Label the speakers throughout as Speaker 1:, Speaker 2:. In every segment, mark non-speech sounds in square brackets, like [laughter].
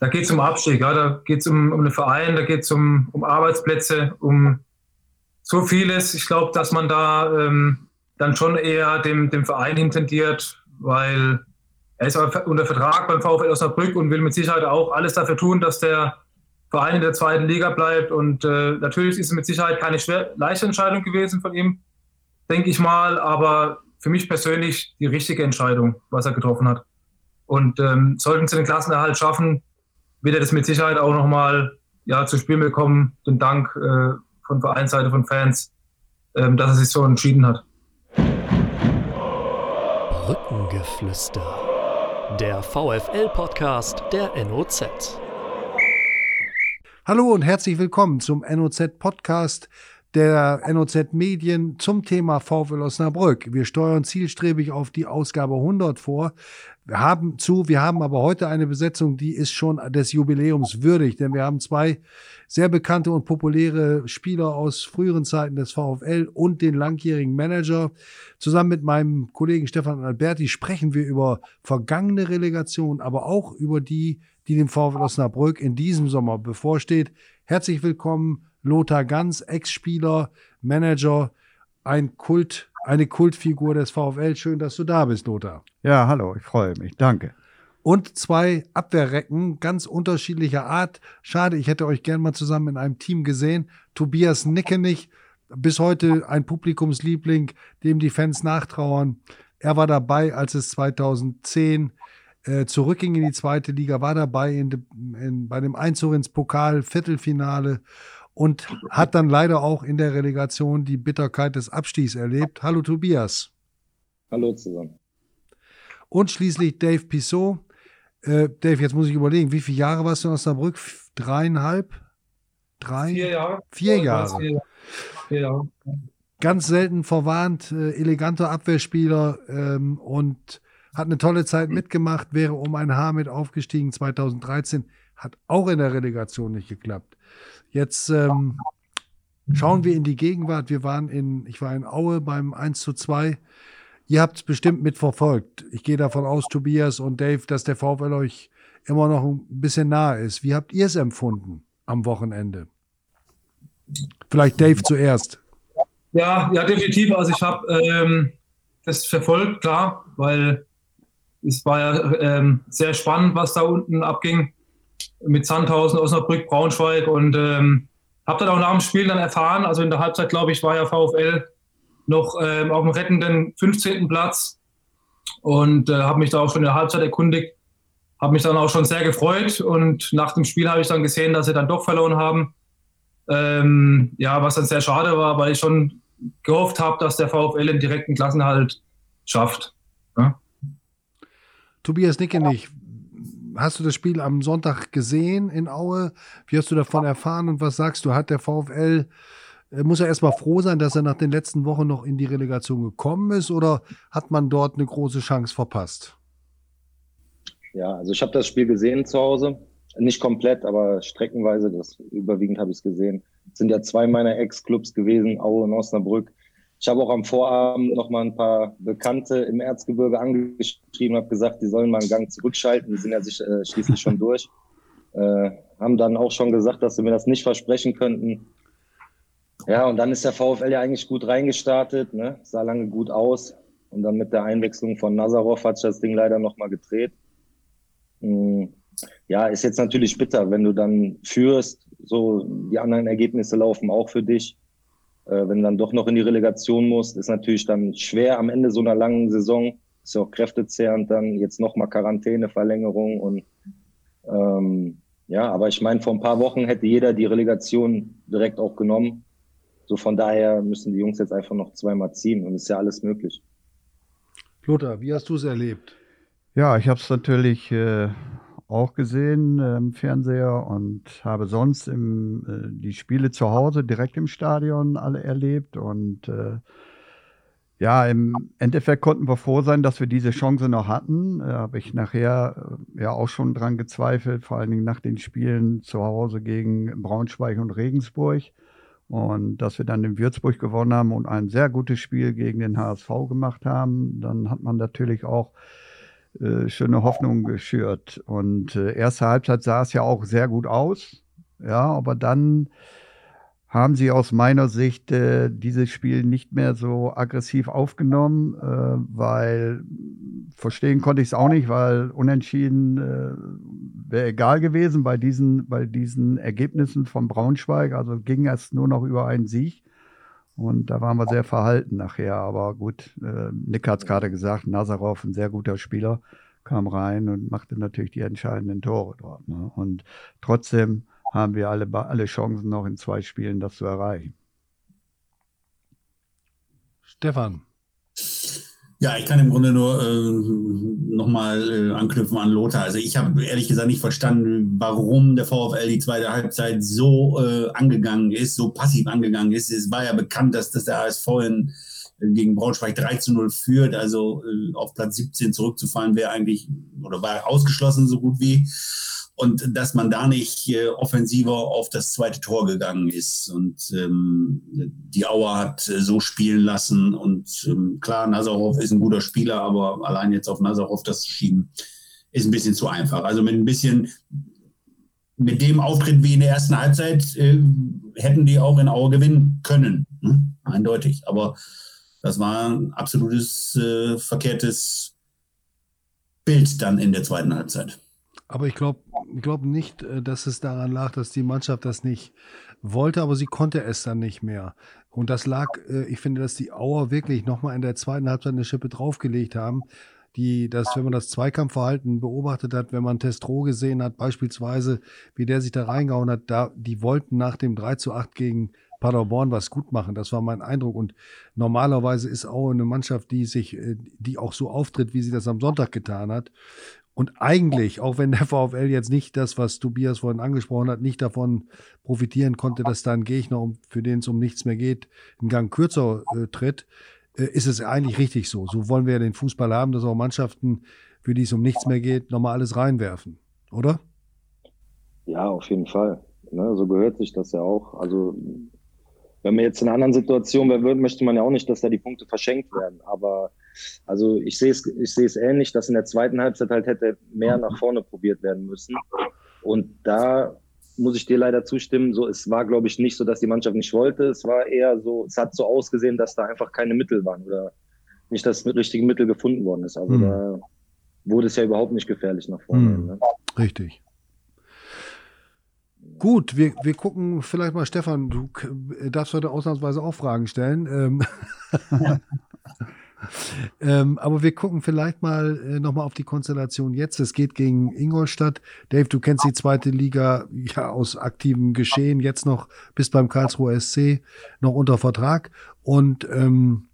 Speaker 1: da geht es um Abstieg, ja, da geht es um, um den Verein, da geht es um, um Arbeitsplätze, um so vieles. Ich glaube, dass man da ähm, dann schon eher dem, dem Verein intendiert, weil er ist unter Vertrag beim VfL Osnabrück und will mit Sicherheit auch alles dafür tun, dass der Verein in der zweiten Liga bleibt. Und äh, natürlich ist es mit Sicherheit keine schwer, leichte Entscheidung gewesen von ihm, denke ich mal, aber für mich persönlich die richtige Entscheidung, was er getroffen hat. Und ähm, sollten sie den Klassenerhalt schaffen, wird er das mit Sicherheit auch nochmal ja, zu spielen bekommen. Den Dank äh, von Vereinsseite, von Fans, ähm, dass er sich so entschieden hat.
Speaker 2: Brückengeflüster. Der VFL-Podcast der NOZ.
Speaker 3: Hallo und herzlich willkommen zum NOZ-Podcast der NOZ Medien zum Thema VfL Osnabrück. Wir steuern zielstrebig auf die Ausgabe 100 vor. Wir haben zu, wir haben aber heute eine Besetzung, die ist schon des Jubiläums würdig, denn wir haben zwei sehr bekannte und populäre Spieler aus früheren Zeiten des VfL und den langjährigen Manager. Zusammen mit meinem Kollegen Stefan Alberti sprechen wir über vergangene Relegation, aber auch über die, die dem VfL Osnabrück in diesem Sommer bevorsteht. Herzlich willkommen Lothar Ganz, Ex-Spieler, Manager, ein Kult, eine Kultfigur des VfL. Schön, dass du da bist, Lothar.
Speaker 4: Ja, hallo, ich freue mich. Danke.
Speaker 3: Und zwei Abwehrrecken ganz unterschiedlicher Art. Schade, ich hätte euch gern mal zusammen in einem Team gesehen. Tobias Nickenich, bis heute ein Publikumsliebling, dem die Fans nachtrauern. Er war dabei, als es 2010 äh, zurückging in die zweite Liga, war dabei in, in, bei dem Einzug ins Pokal-Viertelfinale und hat dann leider auch in der Relegation die Bitterkeit des Abstiegs erlebt. Hallo Tobias.
Speaker 5: Hallo zusammen.
Speaker 3: Und schließlich Dave Pissot. Äh, Dave, jetzt muss ich überlegen, wie viele Jahre warst du in Osnabrück? Dreieinhalb? Drei?
Speaker 1: Vier Jahre.
Speaker 3: Vier Jahre. Vier, Jahre. Ganz selten verwarnt, äh, eleganter Abwehrspieler ähm, und hat eine tolle Zeit mitgemacht, wäre um ein Haar mit aufgestiegen 2013, hat auch in der Relegation nicht geklappt. Jetzt ähm, schauen wir in die Gegenwart. Wir waren in, ich war in Aue beim 1 zu 2. Ihr habt es bestimmt mitverfolgt. Ich gehe davon aus, Tobias und Dave, dass der VfL euch immer noch ein bisschen nahe ist. Wie habt ihr es empfunden am Wochenende? Vielleicht Dave zuerst.
Speaker 1: Ja, ja, definitiv. Also ich habe ähm, das verfolgt, klar, weil es war ja ähm, sehr spannend, was da unten abging mit Sandhausen, Osnabrück, Braunschweig und ähm, habe dann auch nach dem Spiel dann erfahren, also in der Halbzeit, glaube ich, war ja VfL noch ähm, auf dem rettenden 15. Platz und äh, habe mich da auch schon in der Halbzeit erkundigt, habe mich dann auch schon sehr gefreut und nach dem Spiel habe ich dann gesehen, dass sie dann doch verloren haben. Ähm, ja, was dann sehr schade war, weil ich schon gehofft habe, dass der VfL den direkten Klassenhalt schafft. Ja?
Speaker 3: Tobias Nickenich, hast du das Spiel am Sonntag gesehen in Aue? Wie hast du davon erfahren und was sagst du? Hat der VfL, äh, muss er erstmal froh sein, dass er nach den letzten Wochen noch in die Relegation gekommen ist oder hat man dort eine große Chance verpasst?
Speaker 5: Ja, also ich habe das Spiel gesehen zu Hause. Nicht komplett, aber streckenweise, das überwiegend habe ich es gesehen. Es sind ja zwei meiner Ex-Clubs gewesen, Aue und Osnabrück. Ich habe auch am Vorabend noch mal ein paar Bekannte im Erzgebirge angeschrieben, habe gesagt, die sollen mal einen Gang zurückschalten. Die sind ja sich, äh, schließlich schon durch. Äh, haben dann auch schon gesagt, dass sie mir das nicht versprechen könnten. Ja, und dann ist der VfL ja eigentlich gut reingestartet, ne? sah lange gut aus. Und dann mit der Einwechslung von Nazarov hat sich das Ding leider noch mal gedreht. Hm, ja, ist jetzt natürlich bitter, wenn du dann führst. So, die anderen Ergebnisse laufen auch für dich wenn du dann doch noch in die Relegation musst, ist natürlich dann schwer am Ende so einer langen Saison. Ist ja auch kräftezehrend dann jetzt nochmal Quarantäne, Verlängerung und ähm, ja, aber ich meine, vor ein paar Wochen hätte jeder die Relegation direkt auch genommen. So von daher müssen die Jungs jetzt einfach noch zweimal ziehen und ist ja alles möglich.
Speaker 3: Lothar, wie hast du es erlebt?
Speaker 4: Ja, ich habe es natürlich äh, auch gesehen äh, im Fernseher und habe sonst im, äh, die Spiele zu Hause direkt im Stadion alle erlebt. Und äh, ja, im Endeffekt konnten wir froh sein, dass wir diese Chance noch hatten. Da habe ich nachher äh, ja auch schon dran gezweifelt, vor allen Dingen nach den Spielen zu Hause gegen Braunschweig und Regensburg. Und dass wir dann in Würzburg gewonnen haben und ein sehr gutes Spiel gegen den HSV gemacht haben, dann hat man natürlich auch äh, schöne Hoffnung geschürt. Und äh, erste Halbzeit sah es ja auch sehr gut aus. Ja, aber dann haben sie aus meiner Sicht äh, dieses Spiel nicht mehr so aggressiv aufgenommen, äh, weil verstehen konnte ich es auch nicht, weil unentschieden äh, wäre egal gewesen bei diesen, bei diesen Ergebnissen von Braunschweig. Also ging es nur noch über einen Sieg. Und da waren wir sehr verhalten nachher. Aber gut, äh, Nick hat es gerade gesagt, Nazarov, ein sehr guter Spieler, kam rein und machte natürlich die entscheidenden Tore dort. Ne? Und trotzdem haben wir alle, alle Chancen noch in zwei Spielen, das zu erreichen.
Speaker 3: Stefan.
Speaker 6: Ja, ich kann im Grunde nur äh, nochmal äh, anknüpfen an Lothar. Also ich habe ehrlich gesagt nicht verstanden, warum der VfL die zweite Halbzeit so äh, angegangen ist, so passiv angegangen ist. Es war ja bekannt, dass, dass der ASV in, äh, gegen Braunschweig 3 zu 0 führt. Also äh, auf Platz 17 zurückzufallen wäre eigentlich oder war ausgeschlossen so gut wie und dass man da nicht äh, offensiver auf das zweite Tor gegangen ist. Und ähm, die Auer hat äh, so spielen lassen. Und ähm, klar, Nazarov ist ein guter Spieler, aber allein jetzt auf Nazarov das zu schieben, ist ein bisschen zu einfach. Also mit ein bisschen, mit dem Auftritt wie in der ersten Halbzeit, äh, hätten die auch in Auer gewinnen können. Hm? Eindeutig. Aber das war ein absolutes äh, verkehrtes Bild dann in der zweiten Halbzeit.
Speaker 3: Aber ich glaube ich glaub nicht, äh, dass es daran lag, dass die Mannschaft das nicht wollte, aber sie konnte es dann nicht mehr. Und das lag, äh, ich finde, dass die Auer wirklich nochmal in der zweiten Halbzeit eine Schippe draufgelegt haben. Die, das, wenn man das Zweikampfverhalten beobachtet hat, wenn man Testro gesehen hat, beispielsweise, wie der sich da reingehauen hat, da, die wollten nach dem 3 zu 8 gegen Paderborn was gut machen. Das war mein Eindruck. Und normalerweise ist Aue eine Mannschaft, die sich, äh, die auch so auftritt, wie sie das am Sonntag getan hat. Und eigentlich, auch wenn der [laughs] VfL jetzt nicht das, was Tobias vorhin angesprochen hat, nicht davon profitieren konnte, dass da ein Gegner, für den es um nichts mehr geht, einen Gang kürzer äh, tritt, äh, ist es eigentlich richtig so. So wollen wir ja den Fußball haben, dass auch Mannschaften, für die es um nichts mehr geht, nochmal alles reinwerfen, oder?
Speaker 5: Ja, auf jeden Fall. Ne, so gehört sich das ja auch. Also wenn man jetzt in einer anderen Situation wäre, möchte man ja auch nicht, dass da die Punkte verschenkt werden. Aber also ich sehe es, ich sehe es ähnlich, dass in der zweiten Halbzeit halt hätte mehr nach vorne probiert werden müssen. Und da muss ich dir leider zustimmen. So, es war, glaube ich, nicht so, dass die Mannschaft nicht wollte. Es war eher so, es hat so ausgesehen, dass da einfach keine Mittel waren oder nicht das richtige Mittel gefunden worden ist. Also mhm. da wurde es ja überhaupt nicht gefährlich nach vorne. Mhm. Ne?
Speaker 3: Richtig. Gut, wir, wir gucken vielleicht mal, Stefan, du darfst heute ausnahmsweise auch Fragen stellen. Ähm, [laughs] ähm, aber wir gucken vielleicht mal äh, nochmal auf die Konstellation jetzt. Es geht gegen Ingolstadt. Dave, du kennst die zweite Liga ja aus aktivem Geschehen. Jetzt noch bist beim Karlsruher SC noch unter Vertrag. Und ähm,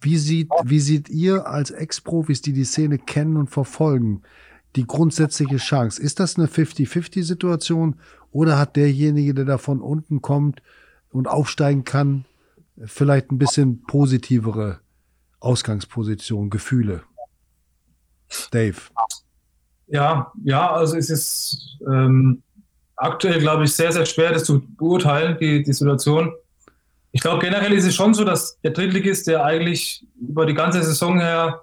Speaker 3: wie, sieht, wie sieht ihr als Ex-Profis, die die Szene kennen und verfolgen, die grundsätzliche Chance? Ist das eine 50-50-Situation oder hat derjenige, der da von unten kommt und aufsteigen kann, vielleicht ein bisschen positivere Ausgangsposition, Gefühle? Dave.
Speaker 1: Ja, ja, also es ist ähm, aktuell, glaube ich, sehr, sehr schwer, das zu beurteilen, die, die Situation. Ich glaube, generell ist es schon so, dass der Drittligist, der eigentlich über die ganze Saison her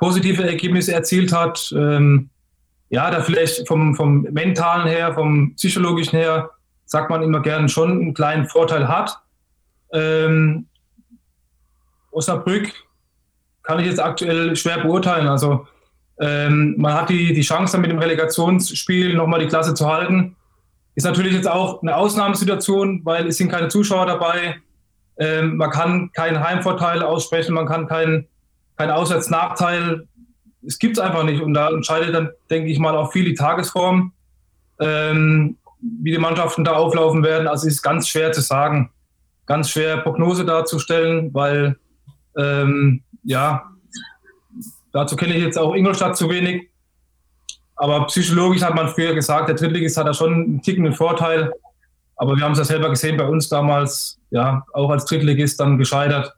Speaker 1: positive Ergebnisse erzielt hat, ähm, ja, da vielleicht vom, vom mentalen her, vom psychologischen her, sagt man immer gern, schon einen kleinen Vorteil hat. Ähm, Osnabrück kann ich jetzt aktuell schwer beurteilen. Also ähm, man hat die, die Chance, mit dem Relegationsspiel nochmal die Klasse zu halten. Ist natürlich jetzt auch eine Ausnahmesituation, weil es sind keine Zuschauer dabei. Ähm, man kann keinen Heimvorteil aussprechen, man kann keinen kein Auswärtsnachteil. Es gibt es einfach nicht. Und da entscheidet dann, denke ich mal, auch viel die Tagesform, ähm, wie die Mannschaften da auflaufen werden. Also es ist ganz schwer zu sagen, ganz schwer Prognose darzustellen, weil ähm, ja, dazu kenne ich jetzt auch Ingolstadt zu wenig. Aber psychologisch hat man früher gesagt, der Drittligist hat da schon einen tickenden Vorteil. Aber wir haben es ja selber gesehen bei uns damals, ja, auch als Drittligist dann gescheitert.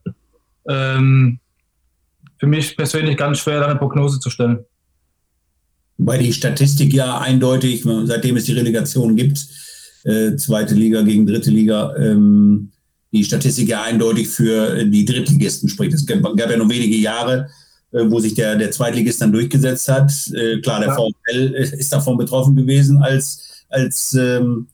Speaker 1: Ähm, für mich persönlich ganz schwer, da eine Prognose zu stellen.
Speaker 6: Weil die Statistik ja eindeutig, seitdem es die Relegation gibt, äh, zweite Liga gegen dritte Liga, ähm, die Statistik ja eindeutig für die Drittligisten spricht. Es gab, gab ja nur wenige Jahre, äh, wo sich der, der Zweitligist dann durchgesetzt hat. Äh, klar, der ja. VfL ist davon betroffen gewesen als, als ähm,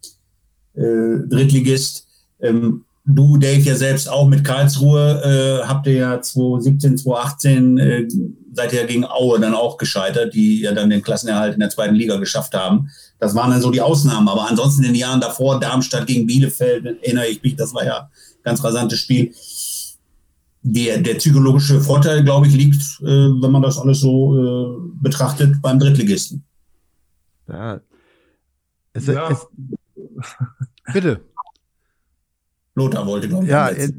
Speaker 6: äh, Drittligist. Ähm, du, Dave, ja selbst auch mit Karlsruhe, äh, habt ihr ja 2017, 2018 äh, seid ihr gegen Aue dann auch gescheitert, die ja dann den Klassenerhalt in der zweiten Liga geschafft haben. Das waren dann so die Ausnahmen. Aber ansonsten in den Jahren davor, Darmstadt gegen Bielefeld, erinnere ich mich, das war ja ein ganz rasantes Spiel der, der psychologische Vorteil, glaube ich, liegt, äh, wenn man das alles so äh, betrachtet, beim Drittligisten.
Speaker 3: Ja. Es, ja. Es, bitte.
Speaker 6: Lothar wollte noch.
Speaker 4: Ja, äh,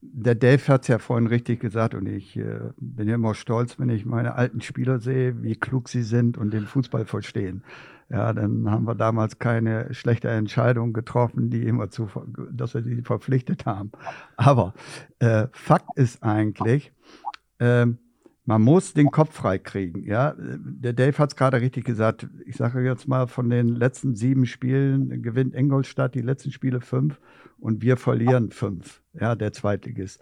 Speaker 4: der Dave hat es ja vorhin richtig gesagt und ich äh, bin ja immer stolz, wenn ich meine alten Spieler sehe, wie klug sie sind und den Fußball verstehen ja, dann haben wir damals keine schlechte Entscheidung getroffen, die immer zu, dass wir sie verpflichtet haben. Aber äh, Fakt ist eigentlich, äh, man muss den Kopf frei kriegen. Ja, der Dave hat es gerade richtig gesagt. Ich sage jetzt mal, von den letzten sieben Spielen gewinnt Ingolstadt die letzten Spiele fünf und wir verlieren fünf. Ja, der Zweitligist.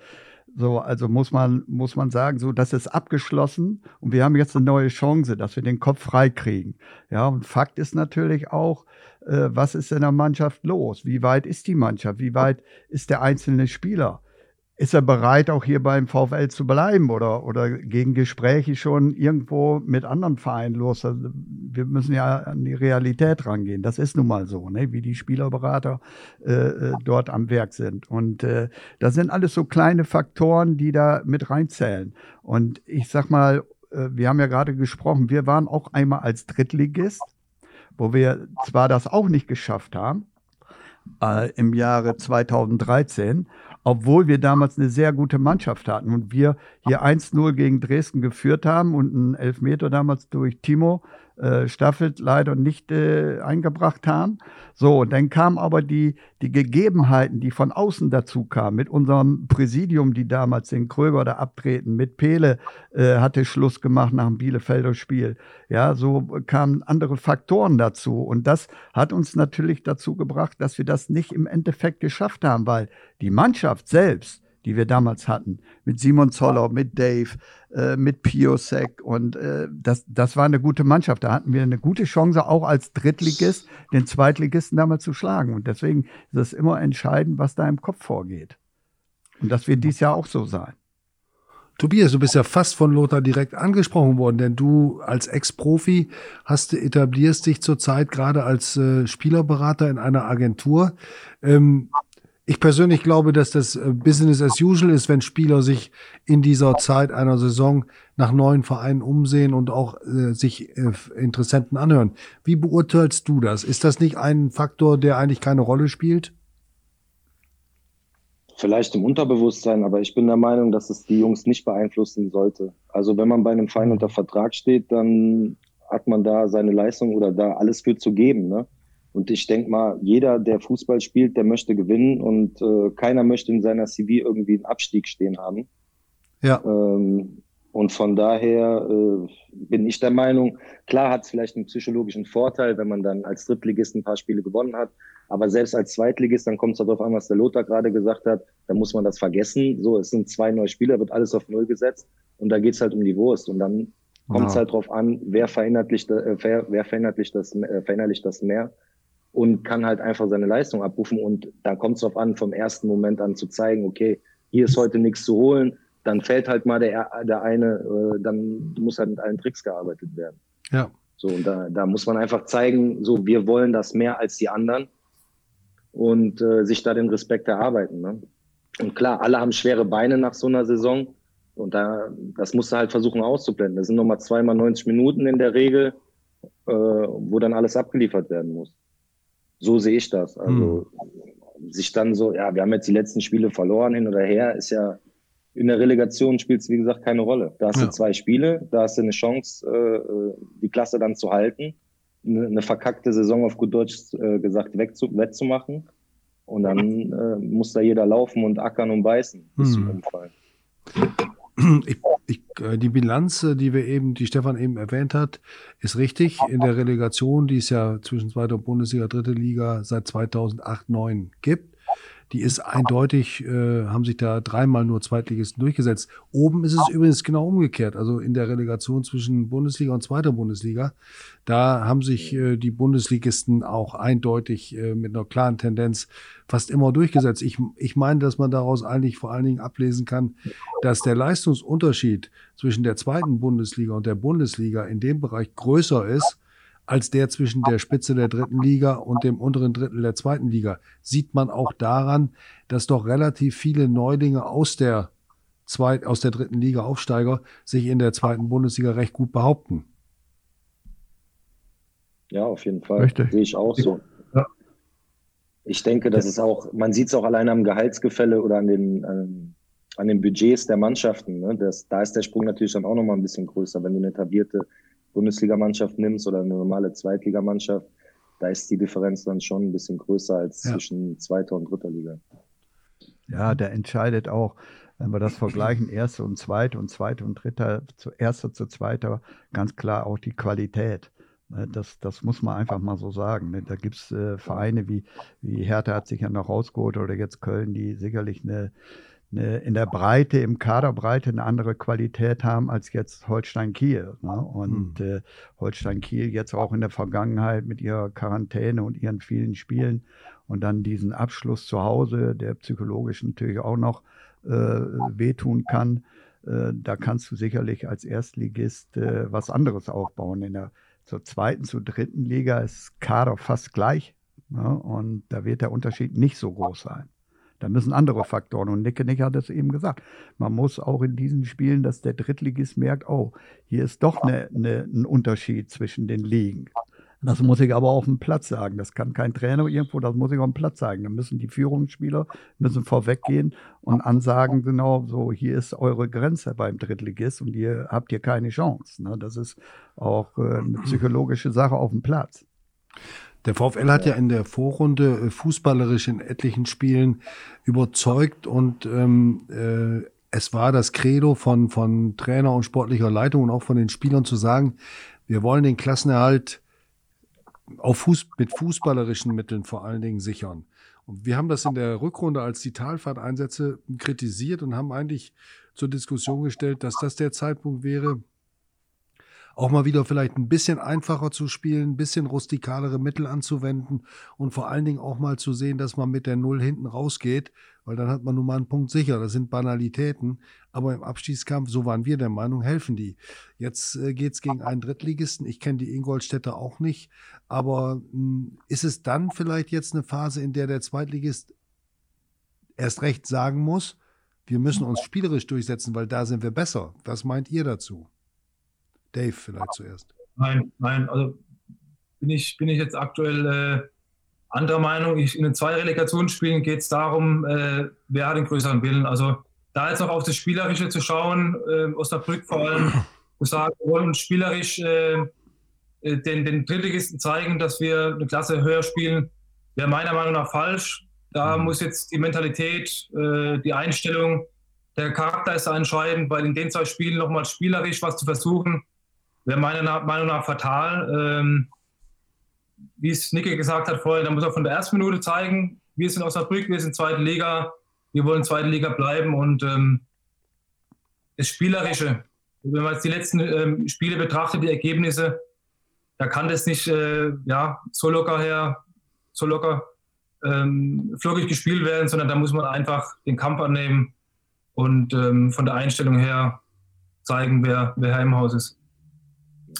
Speaker 4: So, also muss man, muss man sagen, so, das ist abgeschlossen und wir haben jetzt eine neue Chance, dass wir den Kopf frei kriegen. Ja, und Fakt ist natürlich auch, äh, was ist in der Mannschaft los? Wie weit ist die Mannschaft? Wie weit ist der einzelne Spieler? ist er bereit, auch hier beim VfL zu bleiben oder, oder gegen Gespräche schon irgendwo mit anderen Vereinen los? Also wir müssen ja an die Realität rangehen. Das ist nun mal so, ne? wie die Spielerberater äh, äh dort am Werk sind. Und äh, das sind alles so kleine Faktoren, die da mit reinzählen. Und ich sag mal, äh, wir haben ja gerade gesprochen, wir waren auch einmal als Drittligist, wo wir zwar das auch nicht geschafft haben, äh, im Jahre 2013, obwohl wir damals eine sehr gute Mannschaft hatten und wir hier 1-0 gegen Dresden geführt haben und einen Elfmeter damals durch Timo äh, leider nicht äh, eingebracht haben. So, und dann kamen aber die, die Gegebenheiten, die von außen dazu kamen, mit unserem Präsidium, die damals den Kröger da abtreten, mit Pele äh, hatte Schluss gemacht nach dem Bielefelder Spiel. Ja, so kamen andere Faktoren dazu. Und das hat uns natürlich dazu gebracht, dass wir das nicht im Endeffekt geschafft haben, weil die Mannschaft selbst, die wir damals hatten, mit Simon Zoller, mit Dave, äh, mit Piosek und äh, das, das war eine gute Mannschaft. Da hatten wir eine gute Chance, auch als Drittligist den Zweitligisten damals zu schlagen. Und deswegen ist es immer entscheidend, was da im Kopf vorgeht. Und das wird dies Jahr auch so sein.
Speaker 3: Tobias, du bist ja fast von Lothar direkt angesprochen worden, denn du als Ex-Profi hast etablierst dich zurzeit gerade als äh, Spielerberater in einer Agentur. Ähm, ich persönlich glaube, dass das äh, Business as usual ist, wenn Spieler sich in dieser Zeit einer Saison nach neuen Vereinen umsehen und auch äh, sich äh, Interessenten anhören. Wie beurteilst du das? Ist das nicht ein Faktor, der eigentlich keine Rolle spielt?
Speaker 5: Vielleicht im Unterbewusstsein, aber ich bin der Meinung, dass es die Jungs nicht beeinflussen sollte. Also wenn man bei einem Verein unter Vertrag steht, dann hat man da seine Leistung oder da alles für zu geben. Ne? Und ich denke mal, jeder, der Fußball spielt, der möchte gewinnen und äh, keiner möchte in seiner CV irgendwie einen Abstieg stehen haben. Ja. Ähm, und von daher äh, bin ich der Meinung, klar hat es vielleicht einen psychologischen Vorteil, wenn man dann als Drittligist ein paar Spiele gewonnen hat. Aber selbst als Zweitligist, dann kommt es darauf an, was der Lothar gerade gesagt hat, dann muss man das vergessen. So, es sind zwei neue Spieler, wird alles auf Null gesetzt und da geht es halt um die Wurst. Und dann kommt es ja. halt drauf an, wer verinnerlicht, äh, wer, wer verinnerlicht, das, äh, verinnerlicht das mehr und kann halt einfach seine Leistung abrufen. Und dann kommt es darauf an, vom ersten Moment an zu zeigen, okay, hier ist heute nichts zu holen, dann fällt halt mal der, der eine, äh, dann muss halt mit allen Tricks gearbeitet werden. Ja. So, und da, da muss man einfach zeigen, so, wir wollen das mehr als die anderen und äh, sich da den Respekt erarbeiten. Ne? Und klar, alle haben schwere Beine nach so einer Saison. Und da, das musst du halt versuchen auszublenden. Das sind nochmal zweimal 90 Minuten in der Regel, äh, wo dann alles abgeliefert werden muss. So sehe ich das. Also hm. sich dann so, ja, wir haben jetzt die letzten Spiele verloren hin oder her, ist ja in der Relegation spielt es, wie gesagt, keine Rolle. Da hast ja. du zwei Spiele, da hast du eine Chance, äh, die Klasse dann zu halten, eine, eine verkackte Saison auf gut Deutsch äh, gesagt wegzu, wettzumachen. Und dann äh, muss da jeder laufen und ackern und beißen bis hm. zum Umfallen. [clears throat]
Speaker 3: Ich, ich, äh, die Bilanz, äh, die wir eben, die Stefan eben erwähnt hat, ist richtig. In der Relegation, die es ja zwischen zweiter Bundesliga, dritte Liga seit 2008, 2009 gibt, die ist eindeutig, äh, haben sich da dreimal nur Zweitligisten durchgesetzt. Oben ist es übrigens genau umgekehrt. Also in der Relegation zwischen Bundesliga und zweiter Bundesliga, da haben sich äh, die Bundesligisten auch eindeutig äh, mit einer klaren Tendenz fast immer durchgesetzt. Ich, ich meine, dass man daraus eigentlich vor allen Dingen ablesen kann, dass der Leistungsunterschied zwischen der zweiten Bundesliga und der Bundesliga in dem Bereich größer ist als der zwischen der Spitze der dritten Liga und dem unteren Drittel der zweiten Liga. Sieht man auch daran, dass doch relativ viele Neulinge aus der zweit, aus der dritten Liga Aufsteiger sich in der zweiten Bundesliga recht gut behaupten.
Speaker 5: Ja, auf jeden Fall. Richtig. Sehe ich auch so. Ja. Ich denke, das ist auch, man sieht es auch alleine am Gehaltsgefälle oder an den, an, an den Budgets der Mannschaften. Ne? Das, da ist der Sprung natürlich dann auch nochmal ein bisschen größer, wenn du eine etablierte Bundesligamannschaft nimmst oder eine normale Zweitligamannschaft, da ist die Differenz dann schon ein bisschen größer als ja. zwischen zweiter und dritter Liga.
Speaker 4: Ja, der entscheidet auch, wenn wir das vergleichen, erste und zweite und zweite und dritter, zu erster zu zweiter, ganz klar auch die Qualität. Ne, das, das muss man einfach mal so sagen. Ne. Da gibt es äh, Vereine wie, wie Hertha hat sich ja noch rausgeholt oder jetzt Köln, die sicherlich eine eine, in der Breite, im Kaderbreite eine andere Qualität haben als jetzt Holstein Kiel. Ne? Und mhm. äh, Holstein Kiel jetzt auch in der Vergangenheit mit ihrer Quarantäne und ihren vielen Spielen und dann diesen Abschluss zu Hause, der psychologisch natürlich auch noch äh, wehtun kann. Äh, da kannst du sicherlich als Erstligist äh, was anderes aufbauen. In der zur zweiten, zur dritten Liga ist Kader fast gleich. Ne? Und da wird der Unterschied nicht so groß sein. Da müssen andere Faktoren. Und Nicke Nick hat es eben gesagt. Man muss auch in diesen Spielen, dass der Drittligist merkt, oh, hier ist doch eine, eine, ein Unterschied zwischen den Ligen. Das muss ich aber auf dem Platz sagen. Das kann kein Trainer irgendwo, das muss ich auf dem Platz sagen. Da müssen die Führungsspieler müssen vorweggehen und ansagen, genau, so, hier ist eure Grenze beim Drittligist und ihr habt hier keine Chance. Ne? Das ist auch äh, eine psychologische Sache auf dem Platz.
Speaker 3: Der VfL hat ja in der Vorrunde äh, fußballerisch in etlichen Spielen überzeugt und ähm, äh, es war das Credo von, von Trainer und sportlicher Leitung und auch von den Spielern zu sagen, wir wollen den Klassenerhalt auf Fuß, mit fußballerischen Mitteln vor allen Dingen sichern. Und wir haben das in der Rückrunde als die Talfahrteinsätze kritisiert und haben eigentlich zur Diskussion gestellt, dass das der Zeitpunkt wäre, auch mal wieder vielleicht ein bisschen einfacher zu spielen, ein bisschen rustikalere Mittel anzuwenden und vor allen Dingen auch mal zu sehen, dass man mit der Null hinten rausgeht, weil dann hat man nun mal einen Punkt sicher. Das sind Banalitäten, aber im Abstiegskampf, so waren wir der Meinung, helfen die. Jetzt äh, geht's gegen einen Drittligisten. Ich kenne die Ingolstädter auch nicht, aber hm, ist es dann vielleicht jetzt eine Phase, in der der Zweitligist erst recht sagen muss, wir müssen uns spielerisch durchsetzen, weil da sind wir besser. Was meint ihr dazu? Dave vielleicht zuerst.
Speaker 1: Nein, nein, also bin ich, bin ich jetzt aktuell äh, anderer Meinung. Ich, in den zwei Relegationsspielen geht es darum, äh, wer hat den größeren Willen. Also da jetzt noch auf das Spielerische zu schauen, äh, Osnabrück vor allem, zu sagen, wir wollen spielerisch äh, äh, den, den Drittligisten zeigen, dass wir eine Klasse höher spielen, wäre meiner Meinung nach falsch. Da mhm. muss jetzt die Mentalität, äh, die Einstellung, der Charakter ist entscheidend, weil in den zwei Spielen nochmal spielerisch was zu versuchen, wäre meiner Meinung nach fatal. Ähm, wie es Nicke gesagt hat vorher, da muss er von der ersten Minute zeigen, wir sind Osnabrück, wir sind zweite Liga, wir wollen zweite Liga bleiben und ähm, das Spielerische, wenn man jetzt die letzten ähm, Spiele betrachtet, die Ergebnisse, da kann das nicht äh, ja, so locker her, so locker ähm, flockig gespielt werden, sondern da muss man einfach den Kampf annehmen und ähm, von der Einstellung her zeigen, wer, wer Herr im Haus ist.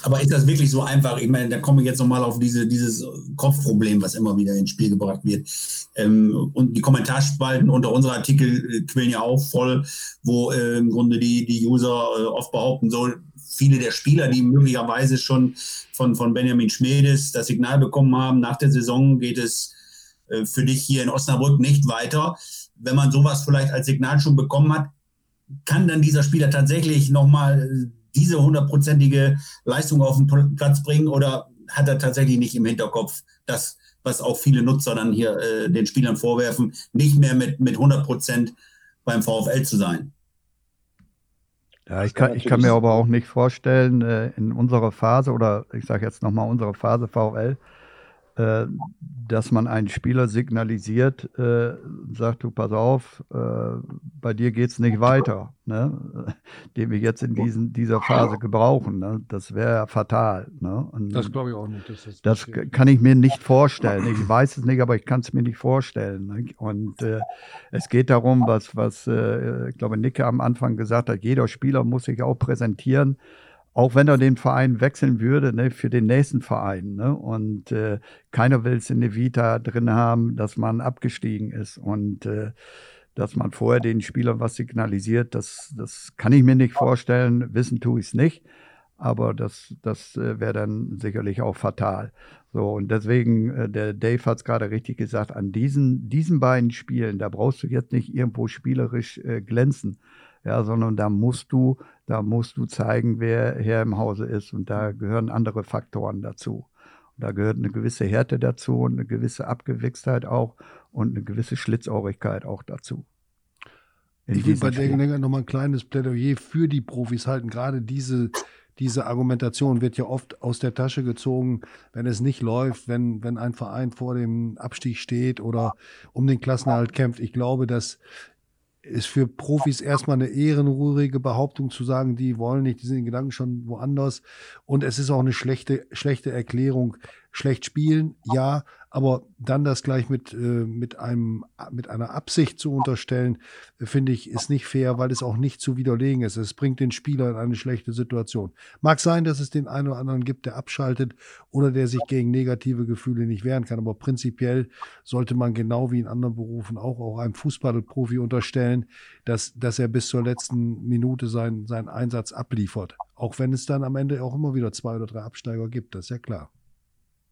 Speaker 6: Aber ist das wirklich so einfach? Ich meine, da komme ich jetzt nochmal auf diese, dieses Kopfproblem, was immer wieder ins Spiel gebracht wird. Ähm, und die Kommentarspalten unter unseren Artikel äh, quillen ja auch voll, wo äh, im Grunde die, die User äh, oft behaupten, so viele der Spieler, die möglicherweise schon von, von Benjamin Schmedes das Signal bekommen haben, nach der Saison geht es äh, für dich hier in Osnabrück nicht weiter. Wenn man sowas vielleicht als Signal schon bekommen hat, kann dann dieser Spieler tatsächlich nochmal diese hundertprozentige Leistung auf den Platz bringen oder hat er tatsächlich nicht im Hinterkopf, das, was auch viele Nutzer dann hier äh, den Spielern vorwerfen, nicht mehr mit, mit 100 Prozent beim VfL zu sein?
Speaker 4: Ja, ich kann, ich kann mir aber auch nicht vorstellen, äh, in unserer Phase oder ich sage jetzt nochmal unsere Phase VfL, äh, dass man einen Spieler signalisiert, äh, sagt du, pass auf, äh, bei dir geht es nicht weiter, ne? [laughs] den wir jetzt in diesen, dieser Phase gebrauchen. Ne? Das wäre fatal. Ne?
Speaker 3: Das glaube ich auch nicht.
Speaker 4: das, das kann ich mir nicht vorstellen. Ich weiß es nicht, aber ich kann es mir nicht vorstellen. Ne? Und äh, es geht darum, was, was äh, ich glaube, Nicke am Anfang gesagt hat, jeder Spieler muss sich auch präsentieren auch wenn er den Verein wechseln würde, ne, für den nächsten Verein. Ne? Und äh, keiner will es in der Vita drin haben, dass man abgestiegen ist. Und äh, dass man vorher den Spielern was signalisiert, das, das kann ich mir nicht vorstellen. Wissen tue ich es nicht. Aber das, das äh, wäre dann sicherlich auch fatal. So, und deswegen, äh, der Dave hat es gerade richtig gesagt, an diesen, diesen beiden Spielen, da brauchst du jetzt nicht irgendwo spielerisch äh, glänzen ja, sondern da musst du, da musst du zeigen, wer Herr im Hause ist und da gehören andere Faktoren dazu. Und da gehört eine gewisse Härte dazu und eine gewisse Abgewichstheit auch und eine gewisse Schlitzohrigkeit auch dazu.
Speaker 3: ich will bei der Gelegenheit nochmal ein kleines Plädoyer für die Profis halten. Gerade diese, diese Argumentation wird ja oft aus der Tasche gezogen, wenn es nicht läuft, wenn, wenn ein Verein vor dem Abstieg steht oder um den Klassenerhalt kämpft. Ich glaube, dass ist für Profis erstmal eine ehrenruhige Behauptung zu sagen, die wollen nicht, die sind in Gedanken schon woanders. Und es ist auch eine schlechte, schlechte Erklärung. Schlecht spielen, ja, aber dann das gleich mit, äh, mit, einem, mit einer Absicht zu unterstellen, finde ich, ist nicht fair, weil es auch nicht zu widerlegen ist. Es bringt den Spieler in eine schlechte Situation. Mag sein, dass es den einen oder anderen gibt, der abschaltet oder der sich gegen negative Gefühle nicht wehren kann, aber prinzipiell sollte man genau wie in anderen Berufen auch, auch einem Fußballprofi unterstellen, dass, dass er bis zur letzten Minute seinen, seinen Einsatz abliefert. Auch wenn es dann am Ende auch immer wieder zwei oder drei Absteiger gibt, das ist ja klar.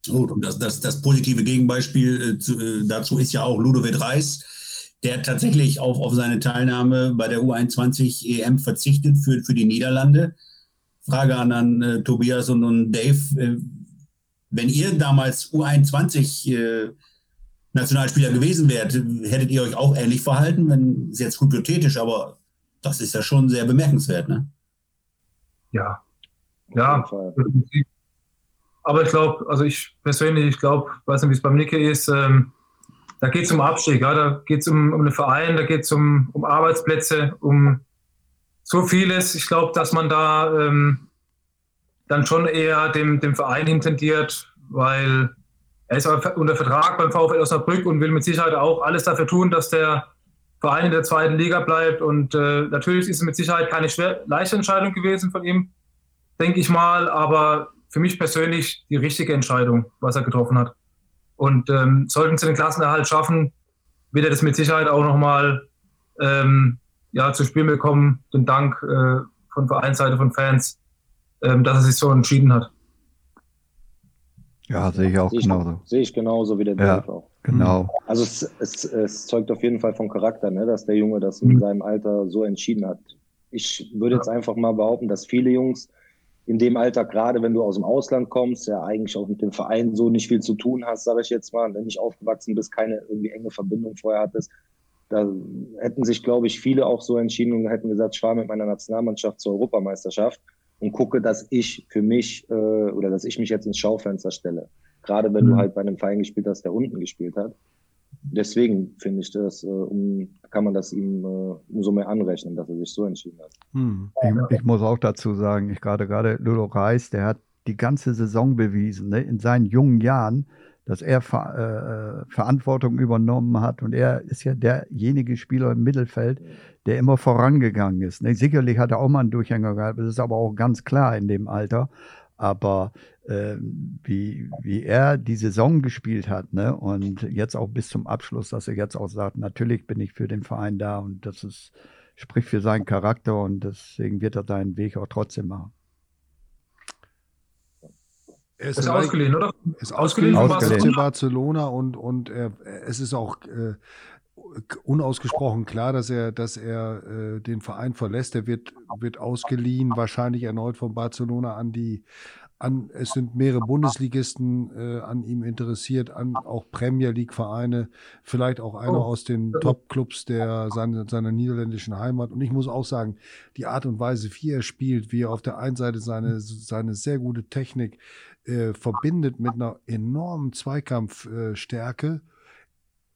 Speaker 6: Gut, und das, das, das positive Gegenbeispiel äh, zu, äh, dazu ist ja auch Ludovic Reis, der tatsächlich auf, auf seine Teilnahme bei der U21 EM verzichtet für, für die Niederlande. Frage an, an äh, Tobias und, und Dave. Äh, wenn ihr damals U21 äh, Nationalspieler gewesen wärt, hättet ihr euch auch ähnlich verhalten, wenn ist jetzt hypothetisch, aber das ist ja schon sehr bemerkenswert, ne?
Speaker 1: Ja. Ja, aber ich glaube, also ich persönlich, ich glaube, weiß nicht, wie es beim Nicke ist, ähm, da geht es um Abstieg, ja, da geht es um, um einen Verein, da geht es um, um Arbeitsplätze, um so vieles. Ich glaube, dass man da ähm, dann schon eher dem, dem Verein intendiert, weil er ist unter Vertrag beim VfL Osnabrück und will mit Sicherheit auch alles dafür tun, dass der Verein in der zweiten Liga bleibt. Und äh, natürlich ist es mit Sicherheit keine schwer, leichte Entscheidung gewesen von ihm, denke ich mal. Aber für mich persönlich die richtige Entscheidung, was er getroffen hat. Und ähm, sollten sie den Klassenerhalt schaffen, wird er das mit Sicherheit auch nochmal ähm, ja, zu spielen bekommen. Den Dank äh, von Vereinsseite, von Fans, ähm, dass er sich so entschieden hat.
Speaker 4: Ja, sehe ich auch
Speaker 5: sehe
Speaker 4: ich, genauso.
Speaker 5: Sehe ich genauso wie der
Speaker 4: ja,
Speaker 5: Dave auch.
Speaker 4: Genau.
Speaker 5: Also es, es, es, zeugt auf jeden Fall vom Charakter, ne, dass der Junge das in mhm. seinem Alter so entschieden hat. Ich würde jetzt einfach mal behaupten, dass viele Jungs in dem Alter, gerade wenn du aus dem Ausland kommst, ja eigentlich auch mit dem Verein so nicht viel zu tun hast, sage ich jetzt mal, wenn nicht aufgewachsen bist, keine irgendwie enge Verbindung vorher hattest, da hätten sich, glaube ich, viele auch so entschieden und hätten gesagt, ich fahre mit meiner Nationalmannschaft zur Europameisterschaft und gucke, dass ich für mich äh, oder dass ich mich jetzt ins Schaufenster stelle. Gerade wenn mhm. du halt bei einem Verein gespielt hast, der unten gespielt hat deswegen finde ich das, äh, um, kann man das ihm äh, umso mehr anrechnen, dass er sich so entschieden hat.
Speaker 4: Hm. Ich, ich, muss auch dazu sagen, ich gerade gerade Ludo Reis, der hat die ganze Saison bewiesen, ne, in seinen jungen Jahren, dass er Ver, äh, Verantwortung übernommen hat und er ist ja derjenige Spieler im Mittelfeld, der immer vorangegangen ist. Ne? Sicherlich hat er auch mal einen Durchhänger gehabt, das ist aber auch ganz klar in dem Alter. Aber äh, wie, wie er die Saison gespielt hat, ne? Und jetzt auch bis zum Abschluss, dass er jetzt auch sagt, natürlich bin ich für den Verein da und das ist, spricht für seinen Charakter und deswegen wird er seinen Weg auch trotzdem machen.
Speaker 1: Er ist, ist ausgeliehen, oder?
Speaker 3: Ist ausgeliehen, ausgeliehen. von Barcelona und, und er, es ist auch äh, unausgesprochen klar, dass er, dass er äh, den Verein verlässt. Er wird, wird ausgeliehen, wahrscheinlich erneut von Barcelona an die, an, es sind mehrere Bundesligisten äh, an ihm interessiert, an auch Premier League Vereine, vielleicht auch einer oh. aus den Top-Clubs der seiner, seiner niederländischen Heimat. Und ich muss auch sagen, die Art und Weise, wie er spielt, wie er auf der einen Seite seine, seine sehr gute Technik äh, verbindet mit einer enormen Zweikampfstärke,